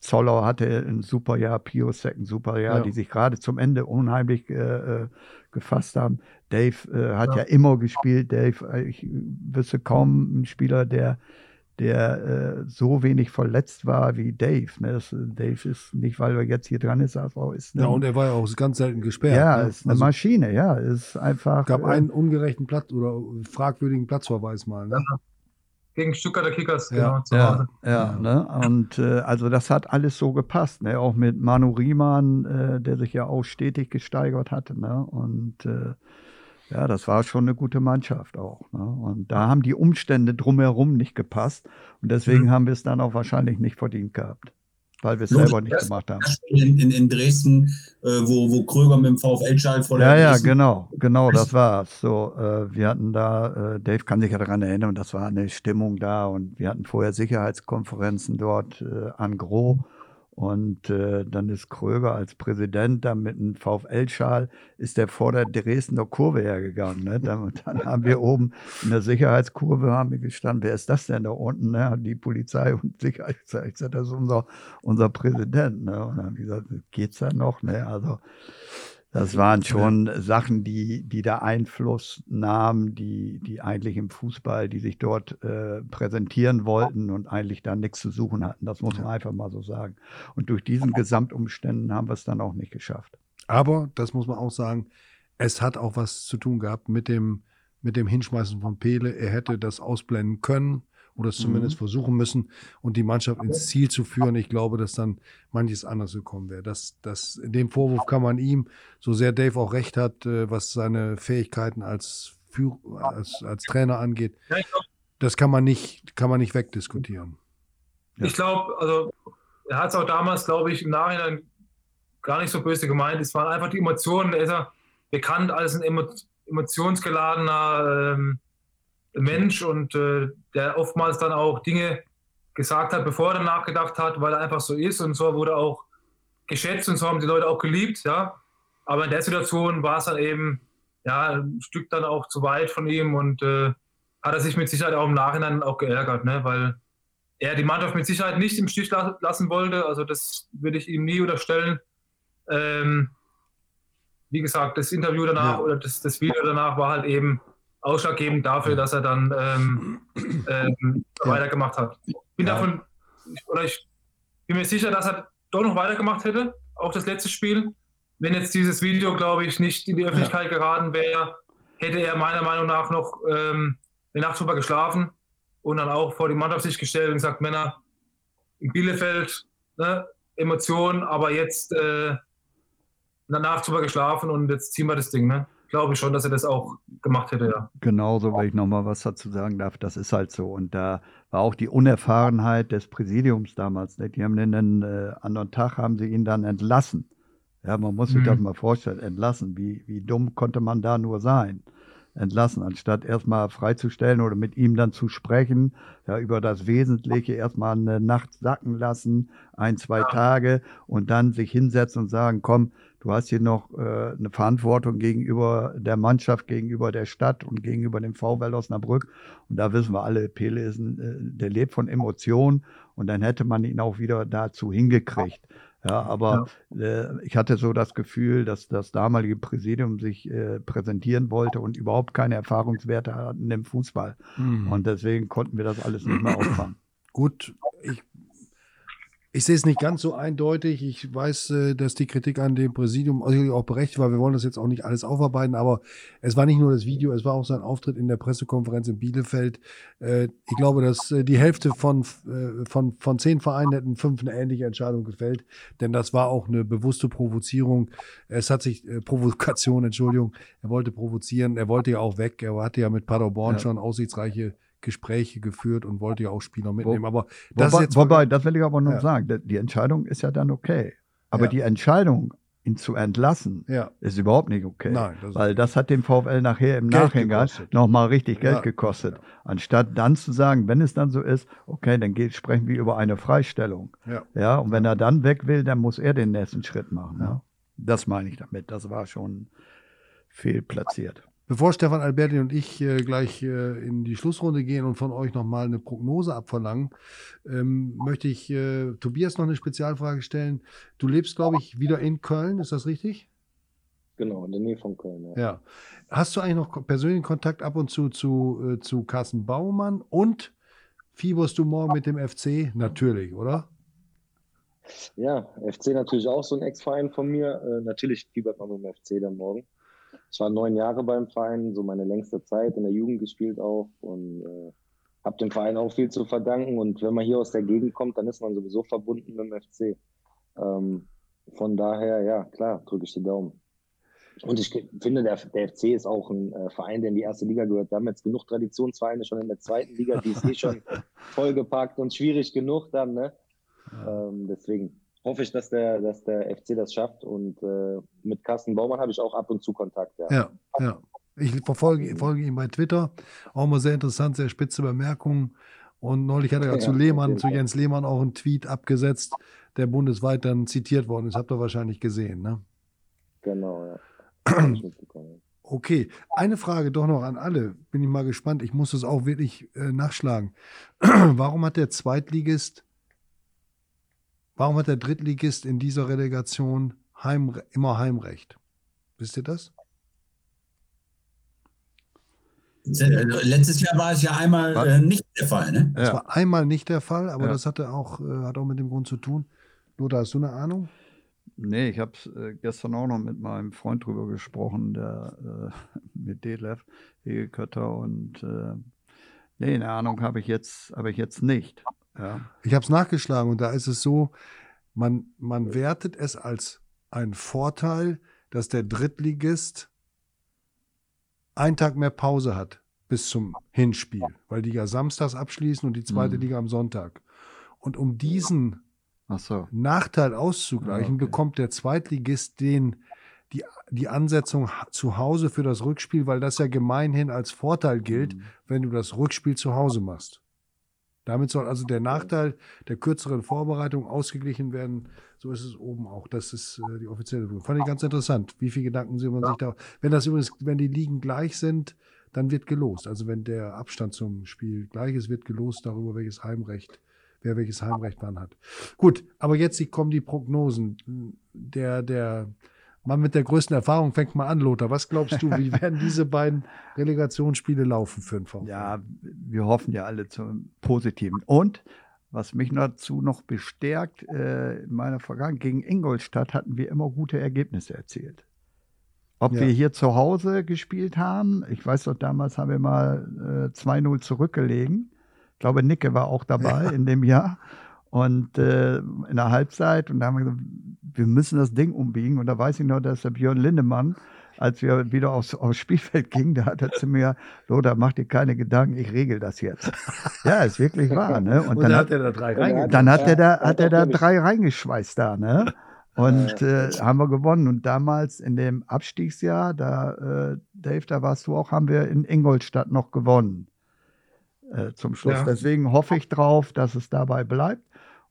Speaker 4: Zoller hatte ein super Jahr, Piosek ein super Jahr, ja. die sich gerade zum Ende unheimlich äh, äh gefasst haben. Dave äh, hat ja. immer gespielt. Dave, äh, ich wüsste kaum einen Spieler, der der äh, so wenig verletzt war wie Dave. Ne? Das, Dave ist nicht, weil er jetzt hier dran ist, aber ist.
Speaker 3: Eine, ja, und er war ja auch ganz selten gesperrt.
Speaker 4: Ja, ne? ist eine also, Maschine, ja. Ist einfach.
Speaker 3: gab äh, einen ungerechten Platz oder fragwürdigen Platzverweis mal. Ne?
Speaker 1: Gegen Stuttgarter Kickers,
Speaker 4: ja, genau. Ja, ja, ne? Und äh, also das hat alles so gepasst, ne? Auch mit Manu Riemann, äh, der sich ja auch stetig gesteigert hatte, ne? Und äh, ja, das war schon eine gute Mannschaft auch. Ne? Und da haben die Umstände drumherum nicht gepasst. Und deswegen mhm. haben wir es dann auch wahrscheinlich nicht verdient gehabt, weil wir es selber nicht gemacht haben.
Speaker 6: In, in, in Dresden, äh, wo, wo Kröger mit dem VfL-Schal vor
Speaker 4: der Ja, ja, genau, genau, das war's. So, äh, wir hatten da, äh, Dave kann sich ja daran erinnern, das war eine Stimmung da und wir hatten vorher Sicherheitskonferenzen dort äh, an Gros. Und äh, dann ist Kröger als Präsident dann mit einem VfL-Schal, ist der vor der Dresdner Kurve hergegangen. Ne? Dann, dann, haben wir [laughs] oben in der Sicherheitskurve haben wir gestanden, wer ist das denn da unten? Ne? Die Polizei und [laughs] Sicherheit, ich das ist unser, unser Präsident. Ne? Und dann haben wir gesagt, geht's da noch? Ne? Also das waren schon Sachen, die, die da Einfluss nahmen, die, die eigentlich im Fußball, die sich dort äh, präsentieren wollten und eigentlich da nichts zu suchen hatten. Das muss man einfach mal so sagen. Und durch diesen Gesamtumständen haben wir es dann auch nicht geschafft.
Speaker 3: Aber, das muss man auch sagen, es hat auch was zu tun gehabt mit dem, mit dem Hinschmeißen von Pele. Er hätte das ausblenden können oder es zumindest mhm. versuchen müssen und die Mannschaft ins Ziel zu führen. Ich glaube, dass dann manches anders gekommen wäre. Das, das, dem Vorwurf kann man ihm, so sehr Dave auch recht hat, äh, was seine Fähigkeiten als, Führ als, als Trainer angeht, das kann man nicht, kann man nicht wegdiskutieren.
Speaker 1: Ja. Ich glaube, also er hat es auch damals, glaube ich, im Nachhinein gar nicht so böse gemeint. Es waren einfach die Emotionen. Er ist ja bekannt als ein emotionsgeladener ähm, Mensch und äh, der oftmals dann auch Dinge gesagt hat, bevor er nachgedacht hat, weil er einfach so ist und so wurde auch geschätzt und so haben die Leute auch geliebt, ja. Aber in der Situation war es dann eben ja ein Stück dann auch zu weit von ihm und äh, hat er sich mit Sicherheit auch im Nachhinein auch geärgert, ne? weil er die Mannschaft mit Sicherheit nicht im Stich lassen wollte. Also das würde ich ihm nie unterstellen. Ähm, wie gesagt, das Interview danach ja. oder das, das Video danach war halt eben ausschlaggebend dafür, dass er dann ähm, ähm, ja. weitergemacht hat. Ich bin ja. davon, oder ich bin mir sicher, dass er doch noch weitergemacht hätte, auch das letzte Spiel. Wenn jetzt dieses Video, glaube ich, nicht in die Öffentlichkeit ja. geraten wäre, hätte er meiner Meinung nach noch ähm, eine Nacht drüber geschlafen und dann auch vor die Mannschaft sich gestellt und gesagt, Männer, in Bielefeld, ne, Emotionen, aber jetzt äh, eine Nacht drüber geschlafen und jetzt ziehen wir das Ding. Ne? Glaube ich schon, dass er das auch gemacht hätte, ja.
Speaker 4: Genauso, weil ich nochmal was dazu sagen darf, das ist halt so. Und da war auch die Unerfahrenheit des Präsidiums damals. Ne? Die haben den äh, anderen Tag, haben sie ihn dann entlassen. Ja, man muss sich mhm. das mal vorstellen, entlassen. Wie, wie dumm konnte man da nur sein? Entlassen, anstatt erstmal freizustellen oder mit ihm dann zu sprechen, ja, über das Wesentliche erstmal eine Nacht sacken lassen, ein, zwei ja. Tage und dann sich hinsetzen und sagen, komm, Du hast hier noch äh, eine Verantwortung gegenüber der Mannschaft, gegenüber der Stadt und gegenüber dem VW Osnabrück. Und da wissen wir alle, Pele ist ein, äh, der lebt von Emotionen und dann hätte man ihn auch wieder dazu hingekriegt. Ja, aber. Äh, ich hatte so das Gefühl, dass das damalige Präsidium sich äh, präsentieren wollte und überhaupt keine Erfahrungswerte hatten im Fußball. Mhm. Und deswegen konnten wir das alles nicht mehr auffangen.
Speaker 3: Gut, ich ich sehe es nicht ganz so eindeutig. Ich weiß, äh, dass die Kritik an dem Präsidium auch berechtigt war. Wir wollen das jetzt auch nicht alles aufarbeiten, aber es war nicht nur das Video, es war auch sein Auftritt in der Pressekonferenz in Bielefeld. Äh, ich glaube, dass äh, die Hälfte von, von, von zehn Vereinen hätten fünf eine ähnliche Entscheidung gefällt, denn das war auch eine bewusste Provozierung. Es hat sich, Provokation, Entschuldigung, er wollte provozieren, er wollte ja auch weg. Er hatte ja mit Paderborn ja. schon aussichtsreiche Gespräche geführt und wollte ja auch Spieler mitnehmen. Aber
Speaker 4: das wobei, jetzt wobei, das will ich aber nur ja. sagen, die Entscheidung ist ja dann okay. Aber ja. die Entscheidung, ihn zu entlassen, ja. ist überhaupt nicht okay. Nein, das weil das hat dem VfL nachher im Nachhinein nochmal richtig Geld gekostet. Anstatt dann zu sagen, wenn es dann so ist, okay, dann geht, sprechen wir über eine Freistellung. Ja. und wenn er dann weg will, dann muss er den nächsten Schritt machen. Ja. Das meine ich damit. Das war schon fehlplatziert.
Speaker 3: Bevor Stefan Alberti und ich äh, gleich äh, in die Schlussrunde gehen und von euch nochmal eine Prognose abverlangen, ähm, möchte ich äh, Tobias noch eine Spezialfrage stellen. Du lebst, glaube ich, wieder in Köln, ist das richtig?
Speaker 5: Genau, in der Nähe von Köln.
Speaker 3: Ja. ja. Hast du eigentlich noch persönlichen Kontakt ab und zu zu, äh, zu Carsten Baumann und fieberst du morgen mit dem FC? Natürlich, oder?
Speaker 5: Ja, FC natürlich auch so ein Ex-Verein von mir. Äh, natürlich fiebert man mit dem FC dann morgen. Ich war neun Jahre beim Verein, so meine längste Zeit in der Jugend gespielt auch und äh, habe dem Verein auch viel zu verdanken. Und wenn man hier aus der Gegend kommt, dann ist man sowieso verbunden mit dem FC. Ähm, von daher, ja, klar, drücke ich die Daumen. Und ich finde, der, der FC ist auch ein äh, Verein, der in die erste Liga gehört. Wir haben jetzt genug Traditionsvereine schon in der zweiten Liga, die ist eh schon [laughs] vollgepackt und schwierig genug dann. Ne? Ähm, deswegen hoffe ich, dass der, dass der FC das schafft. Und äh, mit Carsten Baumann habe ich auch ab und zu Kontakt.
Speaker 3: Ja, ja. ja. Ich verfolge, folge ihn bei Twitter. Auch mal sehr interessant, sehr spitze Bemerkungen. Und neulich hat er ja, zu Lehmann, zu Jens Lehmann auch einen Tweet abgesetzt, der bundesweit dann zitiert worden ist. Habt ihr wahrscheinlich gesehen, ne?
Speaker 5: Genau, ja. [clears throat]
Speaker 3: Okay, eine Frage doch noch an alle. Bin ich mal gespannt. Ich muss das auch wirklich äh, nachschlagen. [clears throat] warum hat der Zweitligist, warum hat der Drittligist in dieser Relegation Heim, immer Heimrecht? Wisst ihr das?
Speaker 6: Letztes Jahr war es ja einmal äh, nicht der Fall, ne?
Speaker 3: Das ja. war einmal nicht der Fall, aber ja. das hatte auch, äh, hat auch mit dem Grund zu tun. Lothar, hast du eine Ahnung?
Speaker 4: Nee, ich habe äh, gestern auch noch mit meinem Freund drüber gesprochen, der äh, [laughs] mit Detlef Hegekötter und äh, nee, eine Ahnung habe ich jetzt, habe ich jetzt nicht. Ja.
Speaker 3: Ich habe es nachgeschlagen und da ist es so, man, man wertet es als einen Vorteil, dass der Drittligist einen Tag mehr Pause hat bis zum Hinspiel, weil die ja samstags abschließen und die zweite mhm. Liga am Sonntag. Und um diesen so. Nachteil auszugleichen, okay. bekommt der Zweitligist den, die, die Ansetzung zu Hause für das Rückspiel, weil das ja gemeinhin als Vorteil gilt, mhm. wenn du das Rückspiel zu Hause machst. Damit soll also der Nachteil der kürzeren Vorbereitung ausgeglichen werden. So ist es oben auch. Das ist äh, die offizielle Prüfung. Fand ich ganz interessant. Wie viele Gedanken sie man ja. sich da. Wenn das übrigens, wenn die Ligen gleich sind, dann wird gelost. Also wenn der Abstand zum Spiel gleich ist, wird gelost darüber, welches Heimrecht wer welches Heimrecht wann hat. Gut, aber jetzt kommen die Prognosen. Der, der Mann mit der größten Erfahrung fängt mal an, Lothar. Was glaubst du, wie [laughs] werden diese beiden Relegationsspiele laufen für den VfB?
Speaker 4: Ja, wir hoffen ja alle zum Positiven. Und was mich dazu noch bestärkt, äh, in meiner Vergangenheit gegen Ingolstadt hatten wir immer gute Ergebnisse erzielt. Ob ja. wir hier zu Hause gespielt haben, ich weiß doch, damals haben wir mal äh, 2-0 zurückgelegen ich glaube, Nicke war auch dabei ja. in dem Jahr. Und äh, in der Halbzeit, und da haben wir gesagt, wir müssen das Ding umbiegen. Und da weiß ich noch, dass der Björn Lindemann, als wir wieder aufs, aufs Spielfeld gingen, da hat er zu mir, Lothar, mach dir keine Gedanken, ich regel das jetzt. [laughs] ja, ist wirklich wahr. Ne?
Speaker 3: Und, und dann, hat er da drei reingeschweißt.
Speaker 4: Dann hat er da, hat er da drei reingeschweißt da, ne? Und äh, haben wir gewonnen. Und damals in dem Abstiegsjahr, da, äh, Dave, da warst du auch, haben wir in Ingolstadt noch gewonnen äh, zum Schluss. Ja. Deswegen hoffe ich drauf, dass es dabei bleibt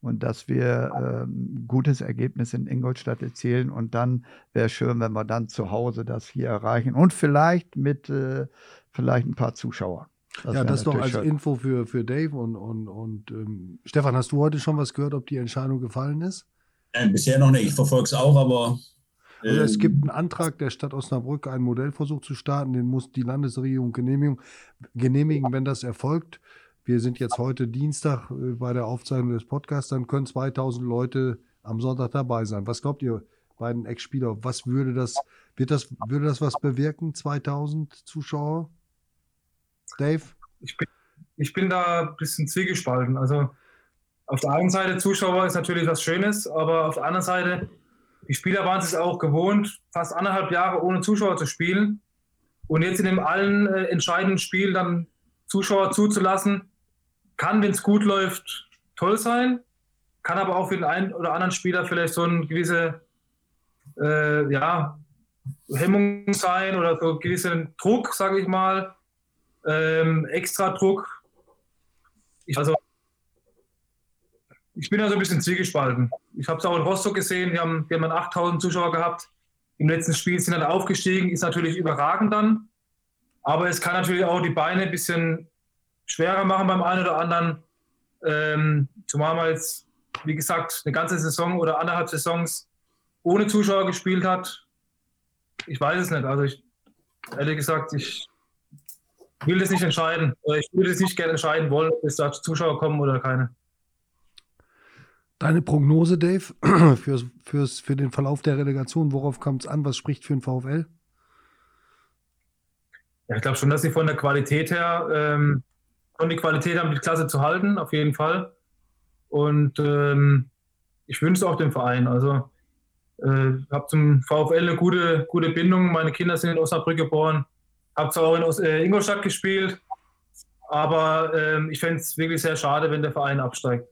Speaker 4: und dass wir ähm, gutes Ergebnis in Ingolstadt erzielen. Und dann wäre es schön, wenn wir dann zu Hause das hier erreichen und vielleicht mit äh, vielleicht ein paar Zuschauern.
Speaker 3: Das ja, das noch als schön. Info für, für Dave und, und, und ähm, Stefan, hast du heute schon was gehört, ob die Entscheidung gefallen ist?
Speaker 6: Nein, bisher noch nicht. Ich verfolge es auch, aber
Speaker 3: also es gibt einen Antrag der Stadt Osnabrück, einen Modellversuch zu starten. Den muss die Landesregierung genehmigen, genehmigen, wenn das erfolgt. Wir sind jetzt heute Dienstag äh, bei der Aufzeichnung des Podcasts. Dann können 2000 Leute am Sonntag dabei sein. Was glaubt ihr, beiden Ex-Spieler? Was würde das, wird das, würde das was bewirken? 2000 Zuschauer? Dave?
Speaker 1: Ich bin, ich bin da ein bisschen zwiegespalten. Also auf der einen Seite Zuschauer ist natürlich was Schönes, aber auf der anderen Seite die Spieler waren es auch gewohnt, fast anderthalb Jahre ohne Zuschauer zu spielen. Und jetzt in dem allen äh, entscheidenden Spiel dann Zuschauer zuzulassen, kann, wenn es gut läuft, toll sein, kann aber auch für den einen oder anderen Spieler vielleicht so ein gewisse äh, ja, Hemmung sein oder so ein gewisser Druck, sage ich mal, ähm, extra Druck. Ich, also ich bin da so ein bisschen zwiegespalten. Ich habe es auch in Rostock gesehen, die haben, die haben 8000 Zuschauer gehabt. Im letzten Spiel sind dann aufgestiegen, ist natürlich überragend dann. Aber es kann natürlich auch die Beine ein bisschen schwerer machen beim einen oder anderen. Ähm, zumal man jetzt, wie gesagt, eine ganze Saison oder anderthalb Saisons ohne Zuschauer gespielt hat. Ich weiß es nicht. Also ich, ehrlich gesagt, ich will das nicht entscheiden. Ich würde es nicht gerne entscheiden wollen, ob es da Zuschauer kommen oder keine.
Speaker 3: Deine Prognose, Dave, [clears throat] fürs, fürs, für den Verlauf der Relegation, worauf kommt es an? Was spricht für den VfL?
Speaker 1: Ja, ich glaube schon, dass sie von der Qualität her ähm, schon die Qualität haben, die Klasse zu halten, auf jeden Fall. Und ähm, ich wünsche es auch dem Verein. Also äh, habe zum VfL eine gute, gute Bindung. Meine Kinder sind in Osnabrück geboren. Habe zwar auch in Os äh, Ingolstadt gespielt, aber äh, ich fände es wirklich sehr schade, wenn der Verein absteigt.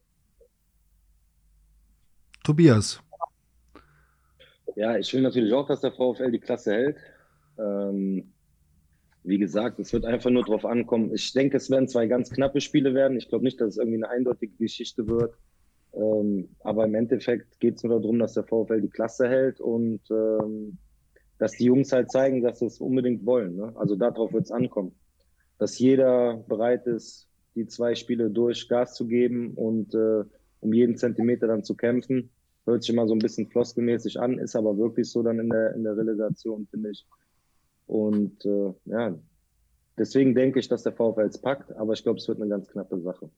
Speaker 3: Tobias.
Speaker 5: Ja, ich will natürlich auch, dass der VfL die Klasse hält. Ähm, wie gesagt, es wird einfach nur darauf ankommen. Ich denke, es werden zwei ganz knappe Spiele werden. Ich glaube nicht, dass es irgendwie eine eindeutige Geschichte wird. Ähm, aber im Endeffekt geht es nur darum, dass der VfL die Klasse hält und ähm, dass die Jungs halt zeigen, dass sie es unbedingt wollen. Ne? Also darauf wird es ankommen. Dass jeder bereit ist, die zwei Spiele durch Gas zu geben und äh, um jeden Zentimeter dann zu kämpfen. Hört sich immer so ein bisschen floskelmäßig an, ist aber wirklich so dann in der, in der Relegation, finde ich. Und äh, ja, deswegen denke ich, dass der VfL es packt, aber ich glaube, es wird eine ganz knappe Sache.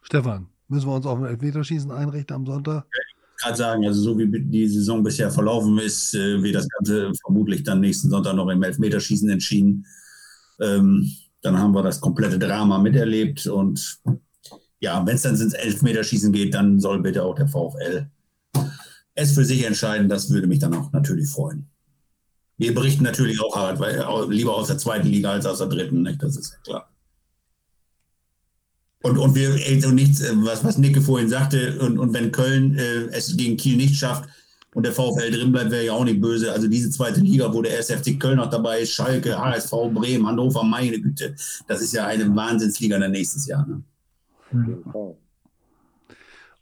Speaker 3: Stefan, müssen wir uns auf ein Elfmeterschießen einrichten am Sonntag?
Speaker 6: Ich gerade sagen, also so wie die Saison bisher verlaufen ist, äh, wird das Ganze vermutlich dann nächsten Sonntag noch im Elfmeterschießen entschieden. Ähm, dann haben wir das komplette Drama miterlebt und ja, wenn es dann ins Elfmeterschießen geht, dann soll bitte auch der VfL es für sich entscheiden. Das würde mich dann auch natürlich freuen. Wir berichten natürlich auch hart, weil, lieber aus der zweiten Liga als aus der dritten, nicht? das ist klar. Und, und wir, also nichts, äh, was, was Nicke vorhin sagte, und, und wenn Köln äh, es gegen Kiel nicht schafft und der VfL drin bleibt, wäre ja auch nicht böse. Also diese zweite Liga, wo der SFC Köln noch dabei ist, Schalke, HSV, Bremen, Hannover, meine Güte, das ist ja eine Wahnsinnsliga dann nächstes Jahr. Ne?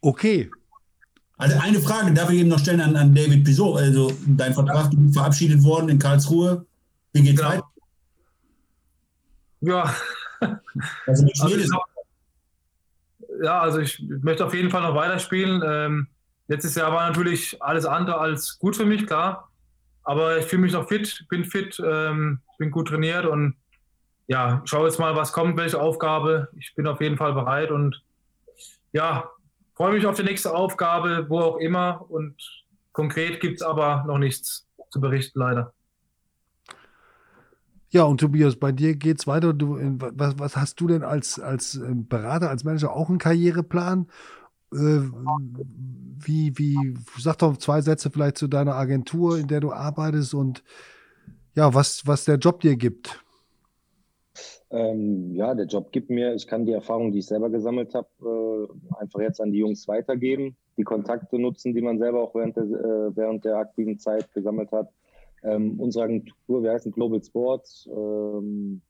Speaker 3: Okay,
Speaker 6: also eine Frage darf ich eben noch stellen an, an David Pizot. Also dein Vertrag ist verabschiedet worden in Karlsruhe. Wie geht's
Speaker 1: Genau.
Speaker 6: weiter?
Speaker 1: Ja,
Speaker 6: Also mit
Speaker 1: Also ich ja, also ich möchte auf jeden Fall noch weiterspielen. Ähm, letztes Jahr war natürlich alles andere als gut für mich, klar. Aber ich fühle mich noch fit, bin fit, ähm, bin gut trainiert und ja, schau jetzt mal, was kommt, welche Aufgabe. Ich bin auf jeden Fall bereit und ja, freue mich auf die nächste Aufgabe, wo auch immer. Und konkret gibt es aber noch nichts zu berichten, leider.
Speaker 3: Ja, und Tobias, bei dir geht's weiter. Du, in- was, was hast du denn als, als ähm, Berater, als Manager auch einen Karriereplan? Äh, wie, wie, sag doch zwei Sätze vielleicht zu deiner Agentur, in der du arbeitest und ja, was, was der Job dir gibt.
Speaker 5: Ähm, ja, der Job gibt mir, ich kann die Erfahrung, die ich selber gesammelt habe, äh, einfach jetzt an die Jungs weitergeben, die Kontakte nutzen, die man selber auch während der, äh, während der aktiven Zeit gesammelt hat. Ähm, unsere Agentur, wir heißen Global Sports. Ähm,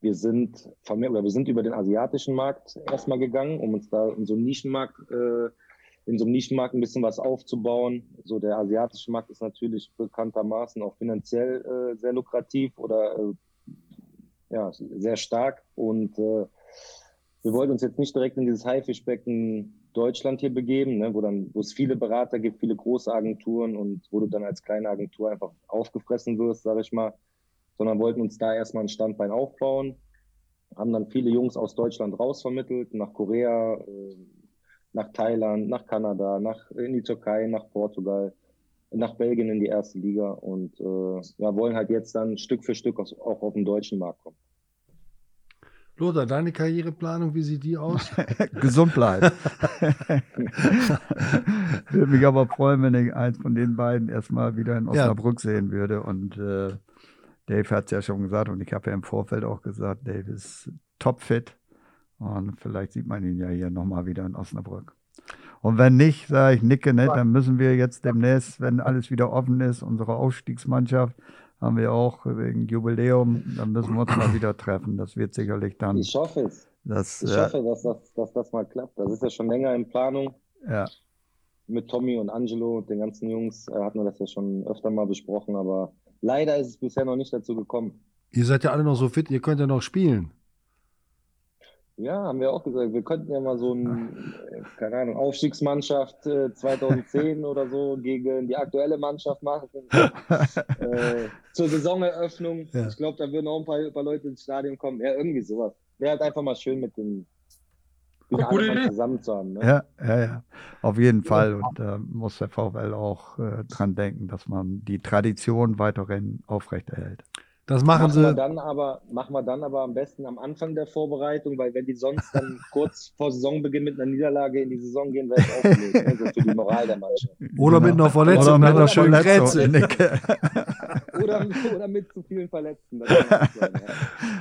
Speaker 5: wir sind vermehrt, oder wir sind über den asiatischen Markt erstmal gegangen, um uns da in so einem Nischenmarkt, äh, in so einem Nischenmarkt ein bisschen was aufzubauen. So der asiatische Markt ist natürlich bekanntermaßen auch finanziell äh, sehr lukrativ oder äh, ja, sehr stark. Und äh, wir wollten uns jetzt nicht direkt in dieses Haifischbecken Deutschland hier begeben, ne, wo dann, wo es viele Berater gibt, viele große Agenturen und wo du dann als kleine Agentur einfach aufgefressen wirst, sage ich mal, sondern wollten uns da erstmal ein Standbein aufbauen, haben dann viele Jungs aus Deutschland rausvermittelt, nach Korea, äh, nach Thailand, nach Kanada, nach in die Türkei, nach Portugal, nach Belgien in die erste Liga und äh, ja, wollen halt jetzt dann Stück für Stück aus, auch auf den deutschen Markt kommen.
Speaker 3: Lothar, deine Karriereplanung, wie sieht die aus? [laughs]
Speaker 4: gesund bleiben. [laughs] würde mich aber freuen, wenn ich eins von den beiden erstmal wieder in Osnabrück sehen würde. Und äh, Dave hat es ja schon gesagt und ich habe ja im Vorfeld auch gesagt, Dave ist topfit. Und vielleicht sieht man ihn ja hier nochmal wieder in Osnabrück. Und wenn nicht, sage ich, nicke nicht, dann müssen wir jetzt demnächst, wenn alles wieder offen ist, unsere Aufstiegsmannschaft, haben wir auch wegen Jubiläum, dann müssen wir uns mal wieder treffen. Das wird sicherlich dann.
Speaker 5: Ich hoffe es.
Speaker 4: Das,
Speaker 5: Ich
Speaker 4: äh,
Speaker 5: hoffe, dass das, dass das mal klappt. Das ist ja schon länger in Planung.
Speaker 4: ja.
Speaker 5: Mit Tommy und Angelo und den ganzen Jungs äh, hatten wir das ja schon öfter mal besprochen, aber leider ist es bisher noch nicht dazu gekommen.
Speaker 3: Ihr seid ja alle noch so fit, ihr könnt ja noch spielen.
Speaker 5: Ja, haben wir auch gesagt. Wir könnten ja mal so ein, äh, keine Ahnung, Aufstiegsmannschaft äh, 2010 [laughs] oder so gegen die aktuelle Mannschaft machen. [laughs] äh, zur Saisoneröffnung. Ja. Ich glaube, da würden auch ein paar, ein paar, Leute ins Stadion kommen. Ja, irgendwie sowas. Wäre halt einfach mal schön mit den zusammen zu haben. Ne?
Speaker 4: Ja, ja, ja. Auf jeden Fall. Und da äh, muss der VfL auch äh, dran denken, dass man die Tradition weiterhin aufrechterhält.
Speaker 3: Das machen, machen sie.
Speaker 5: Wir dann aber, machen wir dann aber am besten am Anfang der Vorbereitung, weil wenn die sonst dann [laughs] kurz vor Saisonbeginn mit einer Niederlage in die Saison gehen, wäre es aufgelegt. Also für die Moral der Mannschaft.
Speaker 3: Oder genau. mit einer Verletzung, oder mit einer schönen Grenze. [laughs] [laughs]
Speaker 5: oder, [laughs] oder mit zu vielen Verletzten.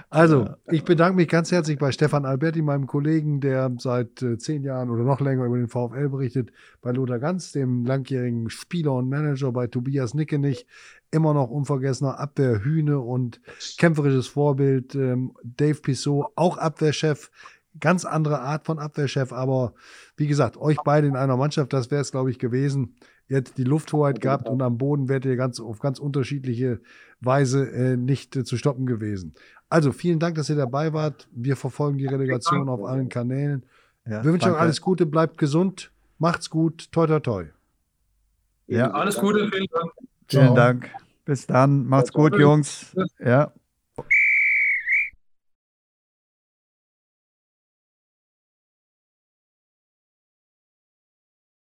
Speaker 3: Also, ich bedanke mich ganz herzlich bei Stefan Alberti, meinem Kollegen, der seit äh, zehn Jahren oder noch länger über den VfL berichtet, bei Lothar Ganz, dem langjährigen Spieler und Manager, bei Tobias Nickenich, immer noch unvergessener Abwehrhühne und kämpferisches Vorbild. Ähm, Dave Pissot, auch Abwehrchef, ganz andere Art von Abwehrchef, aber wie gesagt, euch beide in einer Mannschaft, das wäre es, glaube ich, gewesen. Ihr hättet die Lufthoheit gehabt und am Boden wärt ihr ganz, auf ganz unterschiedliche Weise äh, nicht äh, zu stoppen gewesen. Also vielen Dank, dass ihr dabei wart. Wir verfolgen die Relegation auf allen Kanälen. Ja, Wir wünschen euch alles Gute, bleibt gesund, macht's gut, toi toi toi.
Speaker 1: Ja, alles Gute, vielen Dank.
Speaker 4: Vielen Dank. Bis dann. Macht's gut, Jungs. Ja.